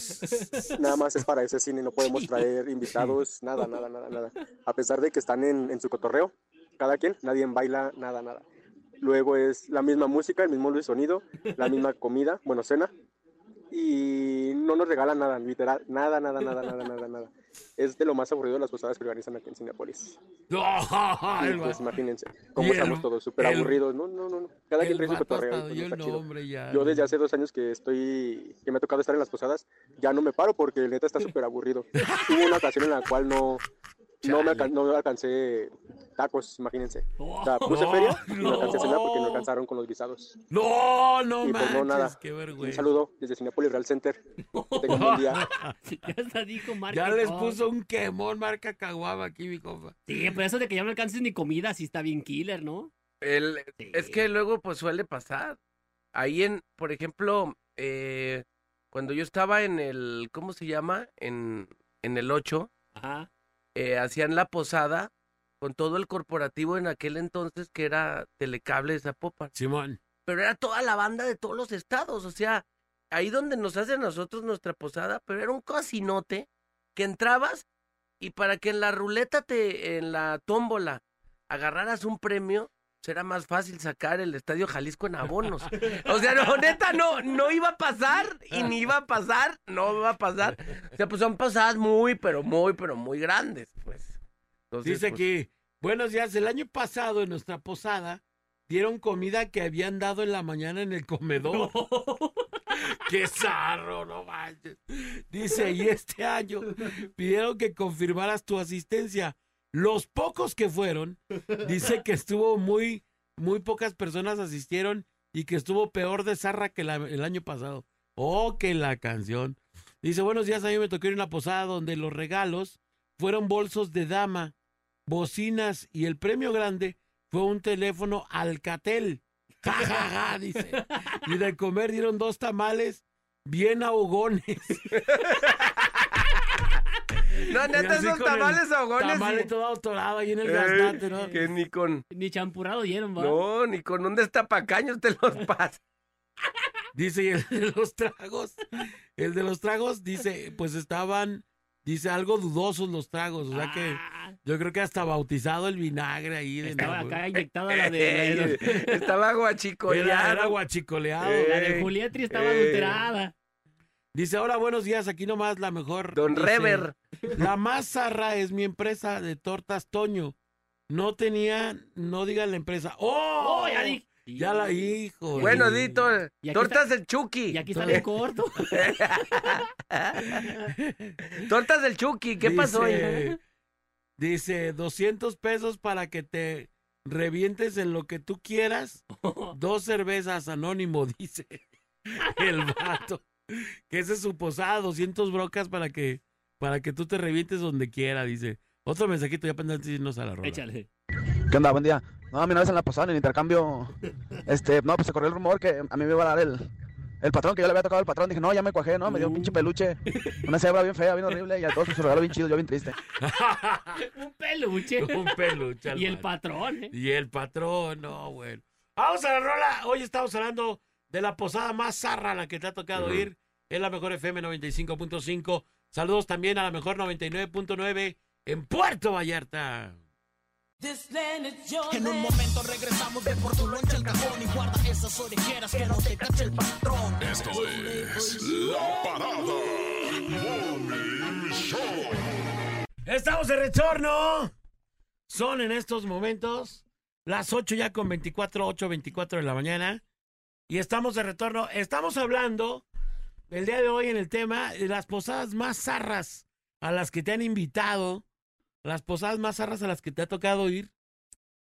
Nada más es para ese cine, no podemos traer invitados, nada, nada, nada, nada. A pesar de que están en, en su cotorreo, cada quien, nadie baila, nada, nada. Luego es la misma música, el mismo sonido, la misma comida, bueno, cena. Y no nos regalan nada, literal, nada, nada, nada, nada, nada, nada. Es de lo más aburrido las posadas que organizan aquí en Cinepolis. (laughs) Y El pues imagínense, cómo el- estamos todos, súper el- aburridos. No, no, no, no. Cada quien el trae su cotorreo. pues, el. Yo desde hace dos años que estoy, que me ha tocado estar en las posadas, ya no me paro porque neta está (laughs) súper aburrido. Hubo una ocasión en la cual no, no, me, alcan- no me alcancé tacos, imagínense. O sea, puse No, feria y no alcancé a cenar porque no no. alcanzaron con los guisados. No, no y pues manches, no, nada. qué Un vergüenza. saludo desde Cinepolis Real Center. Que tengan un buen día. (laughs) Ya hasta dijo marca Ya y les todo. puso un quemón marca caguaba aquí, mi compa. Sí, pero eso de que ya no alcances ni comida, sí está bien killer, ¿no? El- Sí. Es que luego pues suele pasar. Ahí en, por ejemplo, eh, cuando yo estaba en el, ¿cómo se llama? En, en el 8, Ajá. Eh, hacían la posada con todo el corporativo en aquel entonces que era Telecable de Zapopan. Simón. Pero era toda la banda de todos los estados, o sea, ahí donde nos hacen a nosotros nuestra posada, pero era un casinote que entrabas y para que en la ruleta te, en la tómbola, agarraras un premio, será más fácil sacar el Estadio Jalisco en abonos. O sea, no, neta, no, no iba a pasar y ni iba a pasar, no iba a pasar. O sea, pues son pasadas muy, pero muy, pero muy grandes, pues. Entonces, Dice pues, aquí, buenos días, el año pasado en nuestra posada dieron comida que habían dado en la mañana en el comedor. (laughs) ¡Qué zarro, no manches! Dice, y este año pidieron que confirmaras tu asistencia. Los pocos que fueron, dice que estuvo muy, muy pocas personas asistieron y que estuvo peor de zarra que el año pasado. Oh, que la canción. Dice, buenos días, a mí me tocó ir una posada donde los regalos fueron bolsos de dama, bocinas y el premio grande fue un teléfono Alcatel. Ja, ja, ja, dice. Y de comer dieron dos tamales bien ahogones. (laughs) No, Y neta, esos tamales ahogones. Tamal sí. todo atorado ahí en el Eh, gaznate, ¿no? Que ni con. Ni champurrado dieron, va. No, ni con un destapacaños te los (laughs) pasas. Dice y el de los tragos. El de los tragos dice, pues estaban, dice algo dudosos los tragos. O sea que Ah, yo creo que hasta bautizado el vinagre ahí. de estaba nuevo. acá inyectada la de, (laughs) la de, Estaba (laughs) Era, guachicoleado. era guachicoleado. Eh. la de Julietri estaba Eh. adulterada. Dice, hola, buenos días, aquí nomás la mejor. Don Dice, Rever. (laughs) La más zarra es mi empresa de tortas Toño. No tenía, no digan la empresa. ¡Oh! ¡Oh, ya di! Ya la hijo. Bueno, Dito, tortas del Chucky. Y aquí (laughs) sale corto. (laughs) Tortas del Chucky, ¿qué pasó? Dice, dice, 200 pesos para que te revientes en lo que tú quieras. Dos cervezas anónimo, dice el vato. (laughs) Que ese es su posada, 200 brocas para que, para que tú te revientes donde quiera, dice. Otro mensajito ya para irnos a la rola. Échale. ¿Qué onda? Buen día. No, a mí una vez en la posada, en el intercambio, este, no, pues se corrió el rumor que a mí me iba a dar el, el patrón, que yo le había tocado al patrón. Dije, no, ya me cuajé, no, me dio un pinche peluche. Una cebra bien fea, bien horrible, y a todos se regaló bien chido, yo bien triste. (laughs) Un peluche. (laughs) Un peluche. Y el patrón, ¿eh? Y el patrón, no, bueno. Vamos a la rola. Hoy estamos hablando de la posada más zarra a la que te ha tocado ir. Es la mejor FM 95.5. Saludos también a la mejor 99.9 en Puerto Vallarta. En un momento regresamos de por tu loncha el cajón y guarda esas orejeras que no te cache el patrón. Esto es La Parada Morning Show. Estamos de retorno. Son en estos momentos las 8 ya con 24, 8, 24 de la mañana. Y estamos de retorno. Estamos hablando el día de hoy en el tema de las posadas más zarras a las que te han invitado. Las posadas más zarras a las que te ha tocado ir.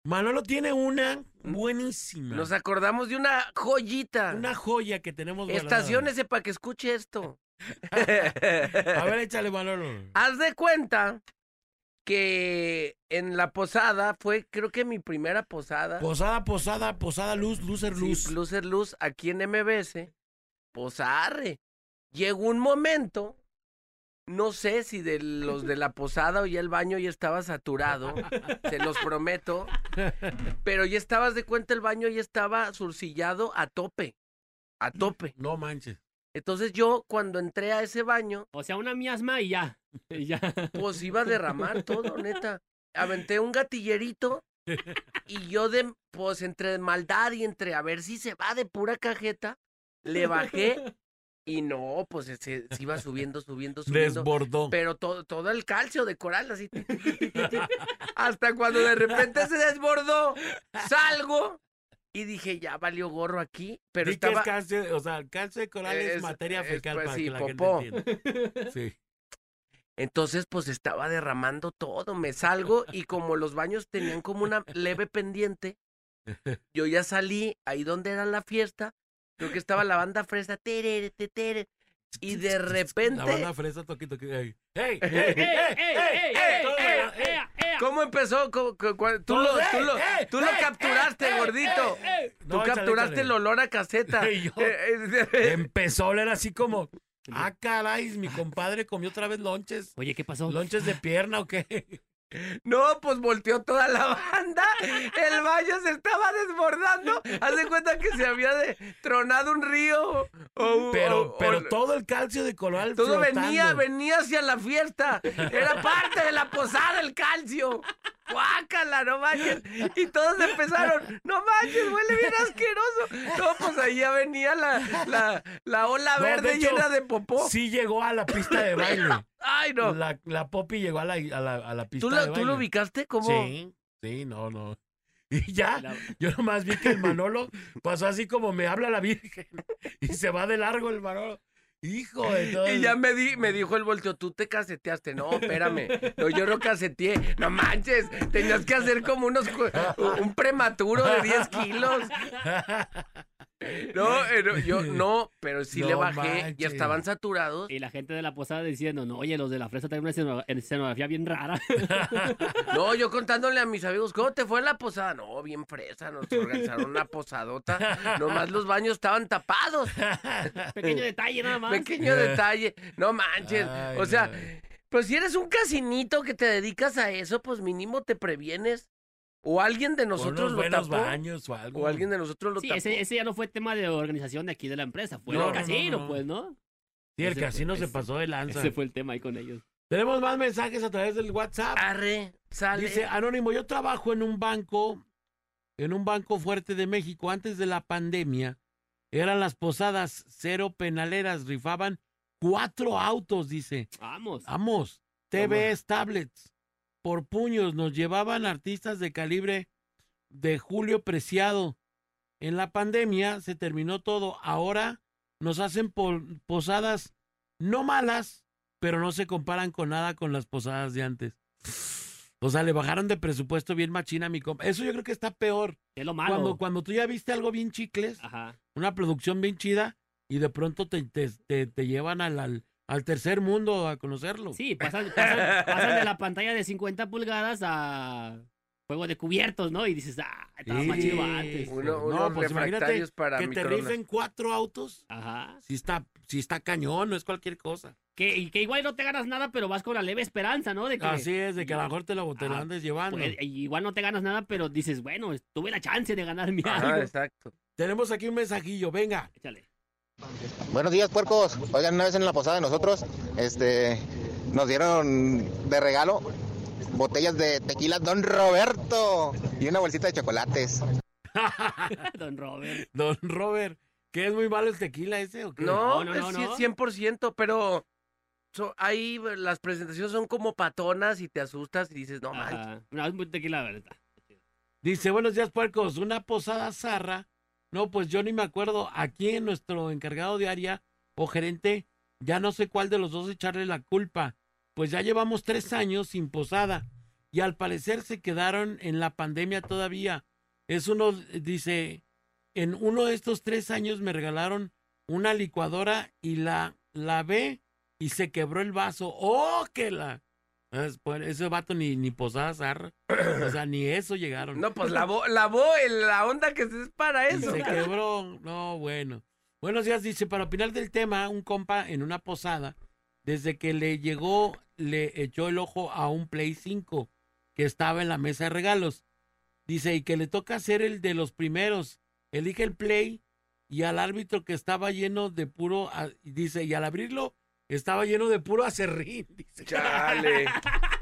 Manolo tiene una buenísima. Nos acordamos de una joyita. Una joya que tenemos. Estaciónese para que escuche esto. (laughs) A ver, (laughs) échale, Manolo. Haz de cuenta que en la posada fue, creo que mi primera posada. Posada, posada, posada, luz, lucer, Sí, luz. Lucer Luz, aquí en MBS. Posarre. Llegó un momento, no sé si de los de la posada o ya el baño ya estaba saturado, se los prometo, pero ya estabas de cuenta el baño ya estaba surcillado a tope, a tope. No manches. Entonces yo cuando entré a ese baño, O sea, una miasma y ya. (laughs) Y ya. pues iba a derramar todo, neta. Aventé un gatillerito y yo de, pues entre maldad y entre a ver si se va de pura cajeta, le bajé y no, pues se, se iba subiendo, subiendo, subiendo. Desbordó. Pero todo, todo el calcio de coral, así. (laughs) Hasta cuando de repente se desbordó, salgo y dije, ya valió gorro aquí. Pero que es calcio, o sea, el calcio de coral es, Es- materia es, fecal pues, para sí, que la popó. gente entienda. Sí. Entonces, pues estaba derramando todo. Me salgo y como los baños tenían como una leve pendiente, yo ya salí ahí donde era la fiesta. Creo que estaba la banda fresa. terere, tetere, y de repente. (laughs) La banda fresa, toqui, toqui. (laughs) ¡Ey! ¡Ey! ¡Ey! ¡Ey, ey, ey, ey, Todo, ey, ey. ey, ey! ¿Cómo empezó? ¿Cómo- cu- cu- tú, lo, ey, tú, lo, tú lo capturaste, gordito. Tú capturaste el olor a caseta. (laughs) Eh, eh, Empezó a oler así como. Ah, caray, mi compadre comió otra vez lonches. Oye, ¿qué pasó? ¿Lonches de pierna o qué? (laughs) No, pues volteó toda la banda. El baño se estaba desbordando. Haz de cuenta que se había de- tronado un río. Pero, todo el calcio de coral todo flotando. venía, venía hacia la fiesta. Era parte de la posada el calcio. Guácala, no manches. Y todos empezaron, no manches, huele bien asqueroso. No, pues ahí ya venía la, la, la ola No, verde de hecho, llena de popó. Sí llegó a la pista de baile. (laughs) Ay, no. La, la Poppy llegó a la, a la, a la pista ¿Tú, de baile. ¿Tú lo ubicaste como? Sí, sí, no, no. (laughs) Y ya, yo nomás vi que el Manolo pasó así como me habla la Virgen (laughs) y se va de largo el Manolo. Hijo de todo. Y ya me, di, me dijo el volteo, tú te caseteaste. No, espérame. No, yo no caseteé. No manches. Tenías que hacer como unos un prematuro de 10 kilos. (laughs) No, eh, no, yo (laughs) no, pero sí le No bajé. manches. Ya estaban saturados. Y la gente de la posada diciendo, no, oye, los de la fresa tienen una esceno- escenografía bien rara. (laughs) No, yo contándole a mis amigos, ¿cómo te fue en la posada? No, bien fresa, nos organizaron una posadota. Nomás los baños estaban tapados. (laughs) Pequeño detalle nada más. Pequeño detalle. No manches. Ay, o sea, ay. Pues si eres un casinito que te dedicas a eso, pues mínimo te previenes. O alguien de nosotros lo tapó. baños o algo. O alguien de nosotros lo Sí, tapó. ese, ese ya no fue tema de organización de aquí de la empresa, fue No, el no, no, casino, no. pues, ¿no? Sí, el ese fue- casino se ese- pasó de lanza. Ese fue el tema ahí con ellos. Tenemos más mensajes a través del WhatsApp. Arre, sale. Dice Anónimo, yo trabajo en un banco, en un banco fuerte de México. Antes de la pandemia, eran las posadas cero penaleras, rifaban cuatro autos, dice. Vamos. Vamos, TVs, tablets, por puños, nos llevaban artistas de calibre de Julio Preciado. En la pandemia se terminó todo. Ahora nos hacen po- posadas no malas, pero no se comparan con nada con las posadas de antes. O sea, le bajaron de presupuesto bien machina a mi compa. Eso yo creo que está peor. Es lo malo. Cuando, cuando tú ya viste algo bien chicles, Ajá. una producción bien chida, y de pronto te, te, te- te llevan al, al, al tercer mundo a conocerlo. Sí, pasan, pasan- pasan de la pantalla de 50 pulgadas a juego de cubiertos, ¿no? Y dices, ah, estaba más chido antes. Uno- No, pues imagínate para que te rifen cuatro autos. Ajá. Si está, si está cañón, no es cualquier cosa. Que, y que igual no te ganas nada, pero vas con la leve esperanza, ¿no? De que, Así es, de que a lo mejor te lo, te lo Ah, andes llevando. pues, igual no te ganas nada, pero dices, bueno, tuve la chance de ganarme Ajá, algo. exacto. Tenemos aquí un mensajillo, venga. Échale. Buenos días, puercos. Oigan, una vez en la posada de nosotros, este, nos dieron de regalo botellas de tequila Don Roberto y una bolsita de chocolates. (laughs) Don Robert. Don Robert, ¿qué es muy malo el tequila ese o qué? No, No, no, es no, cien- no. 100%, pero so- ahí las presentaciones son como patonas y te asustas y dices, no manches. No, es muy tequila, la verdad. Dice, buenos días, puercos. Una posada zarra. No, pues yo ni me acuerdo. Aquí en nuestro encargado de o gerente, ya no sé cuál de los dos echarle la culpa. Pues ya llevamos tres años sin posada. Y al parecer se quedaron en la pandemia todavía. Es uno, dice, en uno de estos tres años me regalaron una licuadora y la lavé y se quebró el vaso. ¡Oh, que la! Es- pues, Ese vato ni, ni posada zarra. O sea, ni eso llegaron. No, pues lavó, lavó el- la onda que es para Y eso. se (laughs) quebró. No, bueno. Buenos días, dice, para opinar del tema, un compa en una posada, desde que le llegó, le echó el ojo a un Play 5 que estaba en la mesa de regalos. Dice, y que le toca ser el de los primeros. Elige el Play y al árbitro que estaba lleno de puro, dice, y al abrirlo, estaba lleno de puro acerrín. Dice. Chale. (laughs)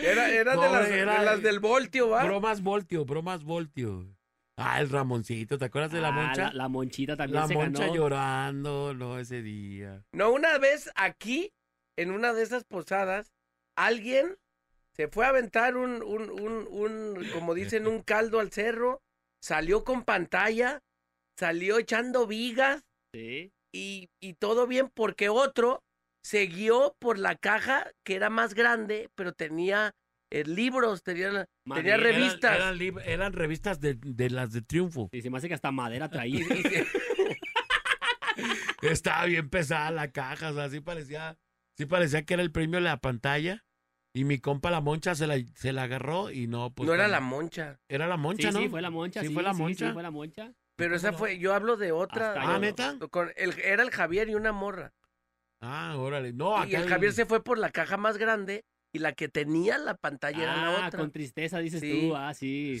Era, era, de, Pobre, las, de era- las del voltio, ¿va? Bromas voltio, bromas voltio. Ah, el Ramoncito, ¿te acuerdas de la Ah, moncha? La, la monchita también La se moncha ganó. llorando, no, ese día. No, una vez aquí, en una de esas posadas, alguien se fue a aventar un, un, un, un, como dicen, un caldo al cerro, salió con pantalla, salió echando vigas Sí. y, y todo bien porque otro se guió por la caja que era más grande, pero tenía eh, libros, tenía, Madre, revistas. Eran, lib- eran revistas de, de las de Triunfo. Y se me hace que hasta madera (laughs) traía. Estaba bien pesada la caja, o sea, sí parecía, sí parecía que era el premio de la pantalla. Y mi compa la moncha se la, se la agarró y no, pues. no era la moncha, Era la moncha, sí, ¿no? sí, fue la moncha. Sí Sí, fue la moncha. Sí, fue la moncha. pero esa fue, yo hablo de otra. Hasta Ah, ¿neta? Con el, era el Javier y una morra. Ah, órale. No, y acá el Javier se fue por la caja más grande y la que tenía la pantalla era la Ah, otra. con tristeza dices Sí. tú. Ah, sí.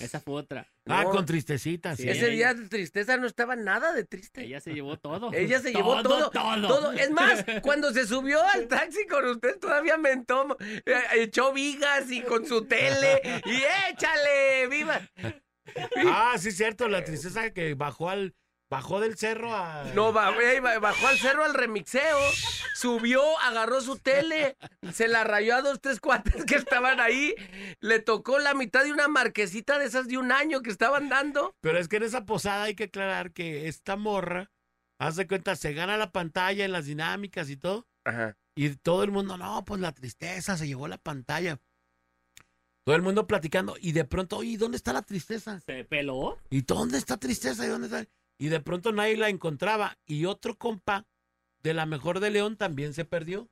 Esa fue otra. Ah, No, con tristecita, sí. Sí. Ese día de tristeza no estaba nada de triste. Ella se llevó todo. Ella se llevó todo, Todo. todo. Es más, (laughs) cuando se subió al taxi con usted todavía mentó, eh, echó vigas y con su tele y échale, viva. Ah, sí, cierto, la tristeza que bajó al, bajó del cerro a. No, ba- ba- bajó al cerro al remixeo, subió, agarró su tele, se la rayó a dos, tres cuates que estaban ahí, le tocó la mitad de una marquesita de esas de un año que estaban dando. Pero es que en esa posada hay que aclarar que esta morra, haz de cuenta, se gana la pantalla en las dinámicas y todo. Ajá. Y todo el mundo, no, pues la tristeza, se llevó la pantalla. Todo el mundo platicando. Y de pronto, oye, ¿dónde está la tristeza? ¿Se peló? ¿Y dónde está tristeza? ¿Y dónde está? Y de pronto nadie la encontraba. Y otro compa de la mejor de León también se perdió.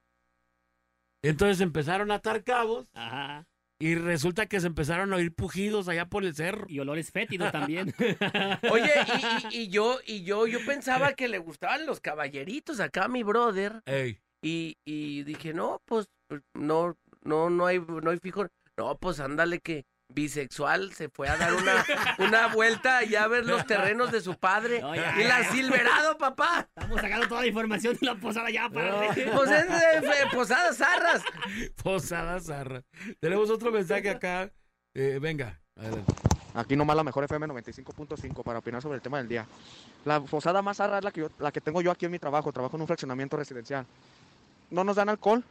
Entonces empezaron a atar cabos Ajá. y resulta que se empezaron a oír pujidos allá por el cerro. Y olores fétidos también. (laughs) Oye, y, y- y yo, y yo, yo pensaba que le gustaban los caballeritos acá a mi brother. Ey, Y, y dije, no, pues no, no, no hay, no hay fijo. No, pues ándale que bisexual se fue a dar una, una vuelta allá a ver los terrenos de su padre. No, ya, y la ya. Silverado, papá. Estamos sacando toda la información de la posada ya para. Pues es de Posadas Zarras. Posada Zarra. Tenemos otro mensaje acá. Eh, venga, adelante. Aquí nomás la mejor FM 95.5 para opinar sobre el tema del día. La posada más zarra es la que, yo- la que tengo yo aquí en mi trabajo. Trabajo en un fraccionamiento residencial. No nos dan alcohol,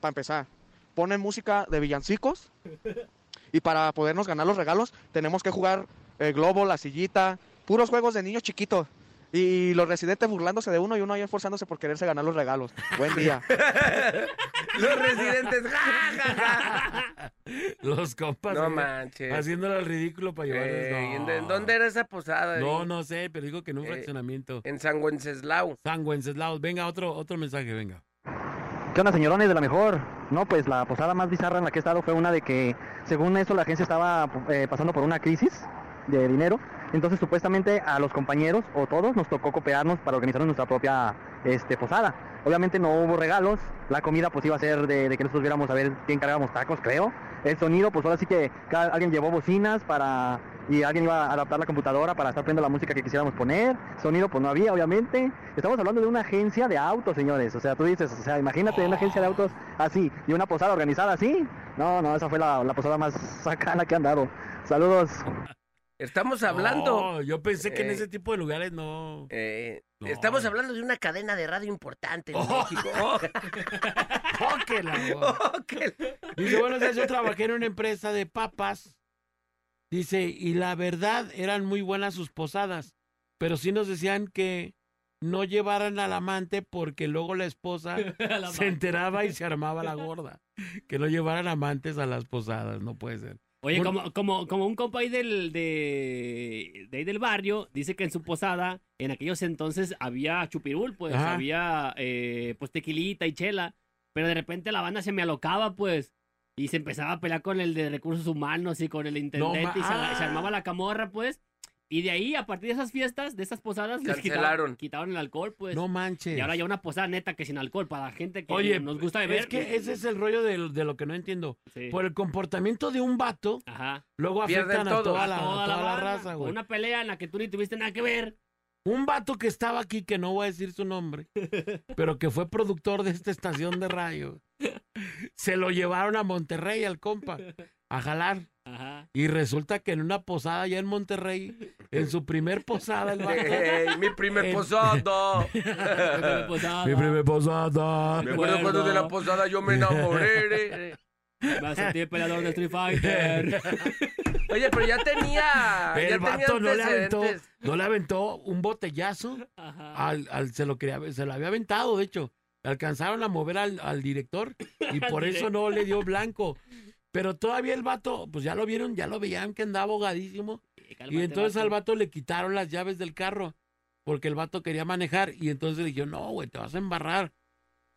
para empezar. Ponen música de villancicos. Y para podernos ganar los regalos, tenemos que jugar el globo, la sillita, puros juegos de niños chiquitos. Y los residentes burlándose de uno y uno ahí esforzándose por quererse ganar los regalos. Buen día. (laughs) Los residentes. ja, ja, ja. Los compas. No eh, manches. Haciéndole el ridículo para llevarles. Eh, ¿y en- no. en ¿Dónde era esa posada? No, ahí? no sé, pero digo que en un Eh, fraccionamiento. En San Wenceslao. San Wenceslao. Venga, otro, otro mensaje, venga. ¿Qué onda, señorones de la mejor? No, pues la posada más bizarra en la que he estado fue una de que, según eso, la agencia estaba eh, pasando por una crisis de dinero. Entonces, supuestamente a los compañeros o todos nos tocó cooperarnos para organizar nuestra propia este, posada. Obviamente no hubo regalos, la comida pues iba a ser de, que nosotros viéramos a ver quién cargábamos tacos, creo. El sonido, pues ahora sí que alguien llevó bocinas para y alguien iba a adaptar la computadora para estar poniendo la música que quisiéramos poner. Sonido pues no había, obviamente. Estamos hablando de una agencia de autos, señores. O sea, tú dices, o sea, imagínate una agencia de autos así y una posada organizada así. No, no, esa fue la, la posada más (laughs) sacana que han dado. Saludos. Estamos hablando. No, yo pensé que en Eh, ese tipo de lugares no. eh, No. Estamos hablando de una cadena de radio importante en Oh. México. Oh, ¡Oh, que la voz! oh, que- Dice, buenos días, yo trabajé en una empresa de papas. Dice, y la verdad eran muy buenas sus posadas, pero sí nos decían que no llevaran al amante porque luego la esposa (laughs) se enteraba y se armaba la (laughs) gorda. Que no llevaran amantes a las posadas, no puede ser. Oye, como, como, como un compa ahí del, de, de ahí del barrio, dice que en su posada, en aquellos entonces había chupirul, pues, Ajá. había eh, pues tequilita y chela, pero de repente la banda se me alocaba, pues, y se empezaba a pelear con el de recursos humanos y con el intendente, ma- y se, ah. se armaba la camorra, pues, y de ahí, a partir de esas fiestas, de esas posadas, les quitaron, quitaron el alcohol, pues. No manches. Y ahora ya una posada neta que sin alcohol para la gente que Oye, nos gusta beber. es que ese es el rollo de, de lo que no entiendo. Sí. Por el comportamiento de un vato, Ajá. luego Pierden afectan a toda A la, a toda la banda, raza, güey. Una pelea en la que tú ni tuviste nada que ver. Un vato que estaba aquí, que no voy a decir su nombre, (laughs) pero que fue productor de esta estación de radio, se lo llevaron a Monterrey al compa a jalar. Ajá. Y resulta que en una posada allá en Monterrey, en su primer posada, el vato. Ey, mi primer En- posada. (laughs) Primer posada. Mi primer posada. Me acuerdo cuando de la posada yo me enamoré. (laughs) Me sentí peleador de Street Fighter. (laughs) Oye, pero ya tenía. ya El tenía vato no le aventó, no le aventó un botellazo. Ajá. Al, al- se, lo quería, se lo había aventado, de hecho. Alcanzaron a mover al, al director y por eso no le dio blanco. Pero todavía el vato, pues ya lo vieron, ya lo veían que andaba ahogadísimo. Y entonces al vato le quitaron las llaves del carro porque el vato quería manejar y entonces le dijeron, no, güey, te vas a embarrar.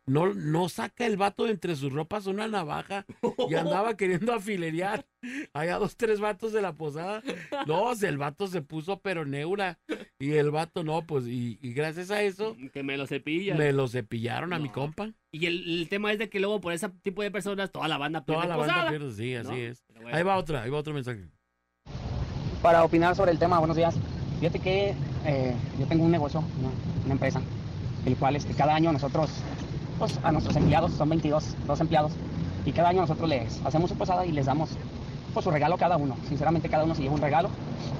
No, no saca el vato de entre sus ropas una navaja y andaba (laughs) queriendo afilerear. Había dos, tres vatos de la posada. No, el vato se puso pero neura. Y el vato no, pues, y, y gracias a eso Que me lo cepillan. me lo cepillaron a mi compa. Y el, el tema es de que luego por ese tipo de personas toda la banda pierde Toda la banda pierde, sí, así ¿no? es. Bueno. Ahí va otra, ahí va otro mensaje. Para opinar sobre el tema, buenos días. Fíjate que eh, yo tengo un negocio, una, una empresa, el cual este, cada año nosotros, a nuestros empleados, son 22, dos empleados, y cada año nosotros les hacemos su posada y les damos pues, su regalo cada uno. Sinceramente cada uno se lleva un regalo.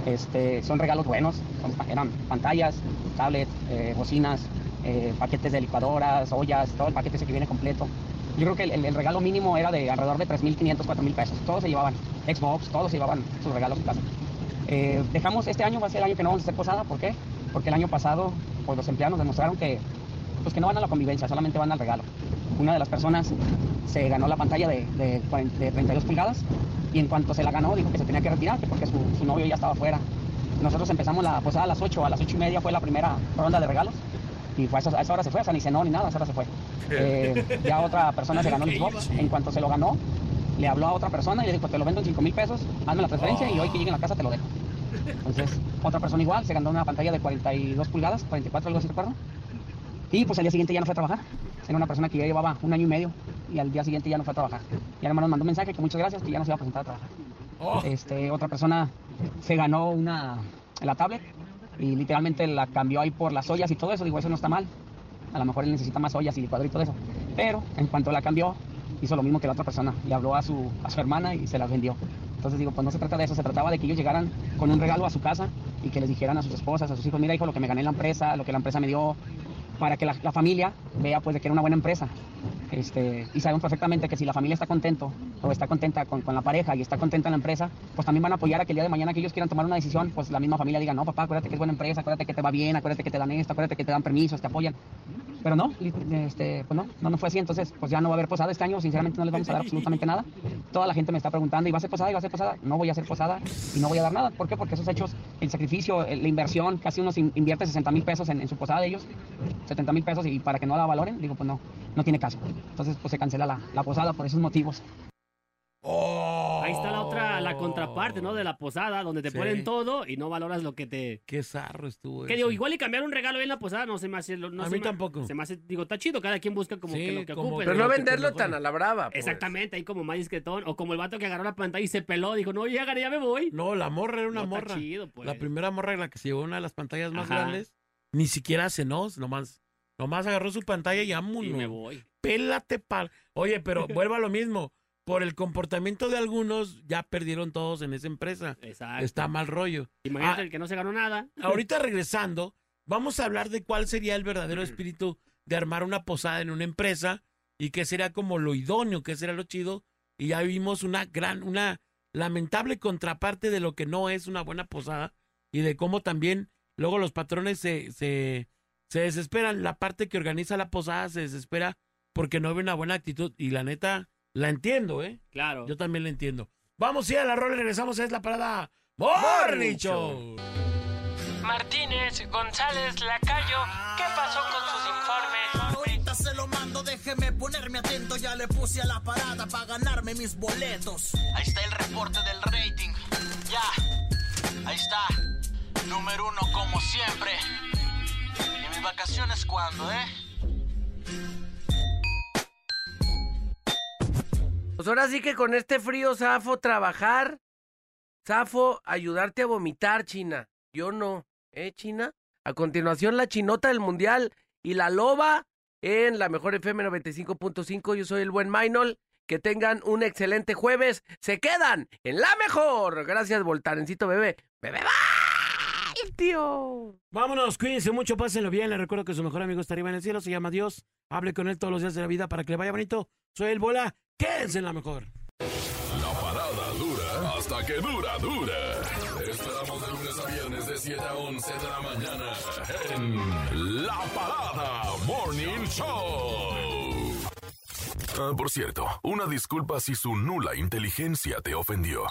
Este, son regalos buenos, son, eran pantallas, tablets, eh, bocinas, eh, paquetes de licuadoras, ollas, todo el paquete ese que viene completo. Yo creo que el, regalo mínimo era de alrededor de 3.500, 4.000 pesos. Todos se llevaban Xbox, todos se llevaban sus regalos en casa. Eh, dejamos este año, va a ser el año que no vamos a hacer posada. ¿Por qué? Porque el año pasado pues, los empleados demostraron que, pues, que no van a la convivencia, solamente van al regalo. Una de las personas se ganó la pantalla de, de 40 de 32 pulgadas y en cuanto se la ganó dijo que se tenía que retirar que porque su, su novio ya estaba afuera. Nosotros empezamos la posada a las 8, a las 8 y media fue la primera ronda de regalos y fue a, esa- a esa hora se fue, o sea, ni cenó ni nada, a esa hora se fue. Eh, ya otra persona se ganó el Xbox, en cuanto se lo ganó, le habló a otra persona y le dijo, te lo vendo en 5 mil pesos, hazme la transferencia y hoy que llegue a la casa te lo dejo. Entonces, otra persona igual, se ganó una pantalla de 42 pulgadas, 44, algo así recuerdo. Y pues al día siguiente ya no fue a trabajar. Era una persona que ya llevaba un año y medio y al día siguiente ya no fue a trabajar. Ya nomás nos mandó un mensaje que muchas gracias, que ya no se iba a presentar a trabajar. Este, otra persona se ganó una, la tablet y literalmente la cambió ahí por las ollas y todo eso. Digo, eso no está mal. A lo mejor él necesita más ollas y licuadora y todo eso. Pero en cuanto la cambió, hizo lo mismo que la otra persona. Le habló a su, a su hermana y se la vendió. Entonces digo, pues no se trata de eso, se trataba de que ellos llegaran con un regalo a su casa y que les dijeran a sus esposas, a sus hijos, mira hijo, lo que me gané en la empresa, lo que la empresa me dio, para que la, familia vea pues que era una buena empresa. Este, y sabemos perfectamente que si la familia está contento o está contenta con, con la pareja y está contenta en la empresa, pues también van a apoyar a que el día de mañana que ellos quieran tomar una decisión, pues la misma familia diga, no papá, acuérdate que es buena empresa, acuérdate que te va bien, acuérdate que te dan esto, acuérdate que te dan permisos, te apoyan. Pero no, este, pues no, no, fue así, entonces pues ya no va a haber posada este año, sinceramente no les vamos a dar absolutamente nada. Toda la gente me está preguntando, ¿y va a ser posada? ¿Y va a ser posada? No voy a hacer posada y no voy a dar nada. ¿Por qué? Porque esos hechos, el sacrificio, la inversión, casi uno invierte 60 mil pesos en, en su posada de ellos, 70 mil pesos y para que no la valoren, digo, pues no, no tiene caso. Entonces pues se cancela la, la posada por esos motivos. Ahí está la otra, la contraparte, ¿no? De la posada, donde te Sí. ponen todo y no valoras lo que te... Qué zarro estuvo Que eso. digo, igual y cambiar un regalo ahí en la posada no se me hace... No A se mí me- tampoco. Se me hace, digo, está chido, cada quien busca como Sí, que lo que como- ocupe. Pero ¿no? venderlo tan a la brava. pues. Exactamente, ahí como más discretón. O como el vato que agarró la pantalla y se peló, dijo, no, ya gané, ya me voy. No, la morra era una No, está morra. chido, pues. La primera morra en la que se llevó una de las pantallas más Ajá. grandes, ni siquiera cenó, nomás, nomás agarró su pantalla y vámonos. Y me voy. Pélate pal. Oye, pero (laughs) vuelvo a lo mismo. Por el comportamiento de algunos, ya perdieron todos en esa empresa. Exacto. Está mal rollo. Imagínate Ah, el que no se ganó nada. ahorita (laughs) regresando, vamos a hablar de cuál sería el verdadero espíritu de armar una posada en una empresa y qué sería como lo idóneo, qué sería lo chido. Y ya vimos una gran, una lamentable contraparte de lo que no es una buena posada y de cómo también luego los patrones se, se, se desesperan. La parte que organiza la posada se desespera porque no ve una buena actitud y la neta la entiendo, ¿eh? Claro. Yo también la entiendo. Vamos a ir a la rola y regresamos. Es la parada Morning Show. Martínez, González, Lacayo, ¿qué pasó con sus informes? Ahorita se lo mando, déjeme ponerme atento. Ya le puse a la parada para ganarme mis boletos. Ahí está el reporte del rating. Ya, ahí está. Número uno como siempre. ¿Y mis vacaciones cuándo, eh? Pues ahora sí que con este frío, Zafo, trabajar. Zafo, ayudarte a vomitar, China. Yo no, ¿eh, China? A continuación, la chinota del mundial y la loba en la mejor FM 95.5. Yo soy el buen Mainol. Que tengan un excelente jueves. Se quedan en la mejor. Gracias, Voltarencito bebé. Bebé, tío. Vámonos, cuídense mucho, pásenlo bien. Les recuerdo que su mejor amigo está arriba en el cielo, se llama Dios. Hable con él todos los días de la vida para que le vaya bonito. Soy el Bola, quédense en la mejor. La parada dura hasta que dura, dura. Esperamos de lunes a viernes de 7 a 11 de la mañana en La Parada Morning Show. Ah, por cierto, una disculpa si su nula inteligencia te ofendió.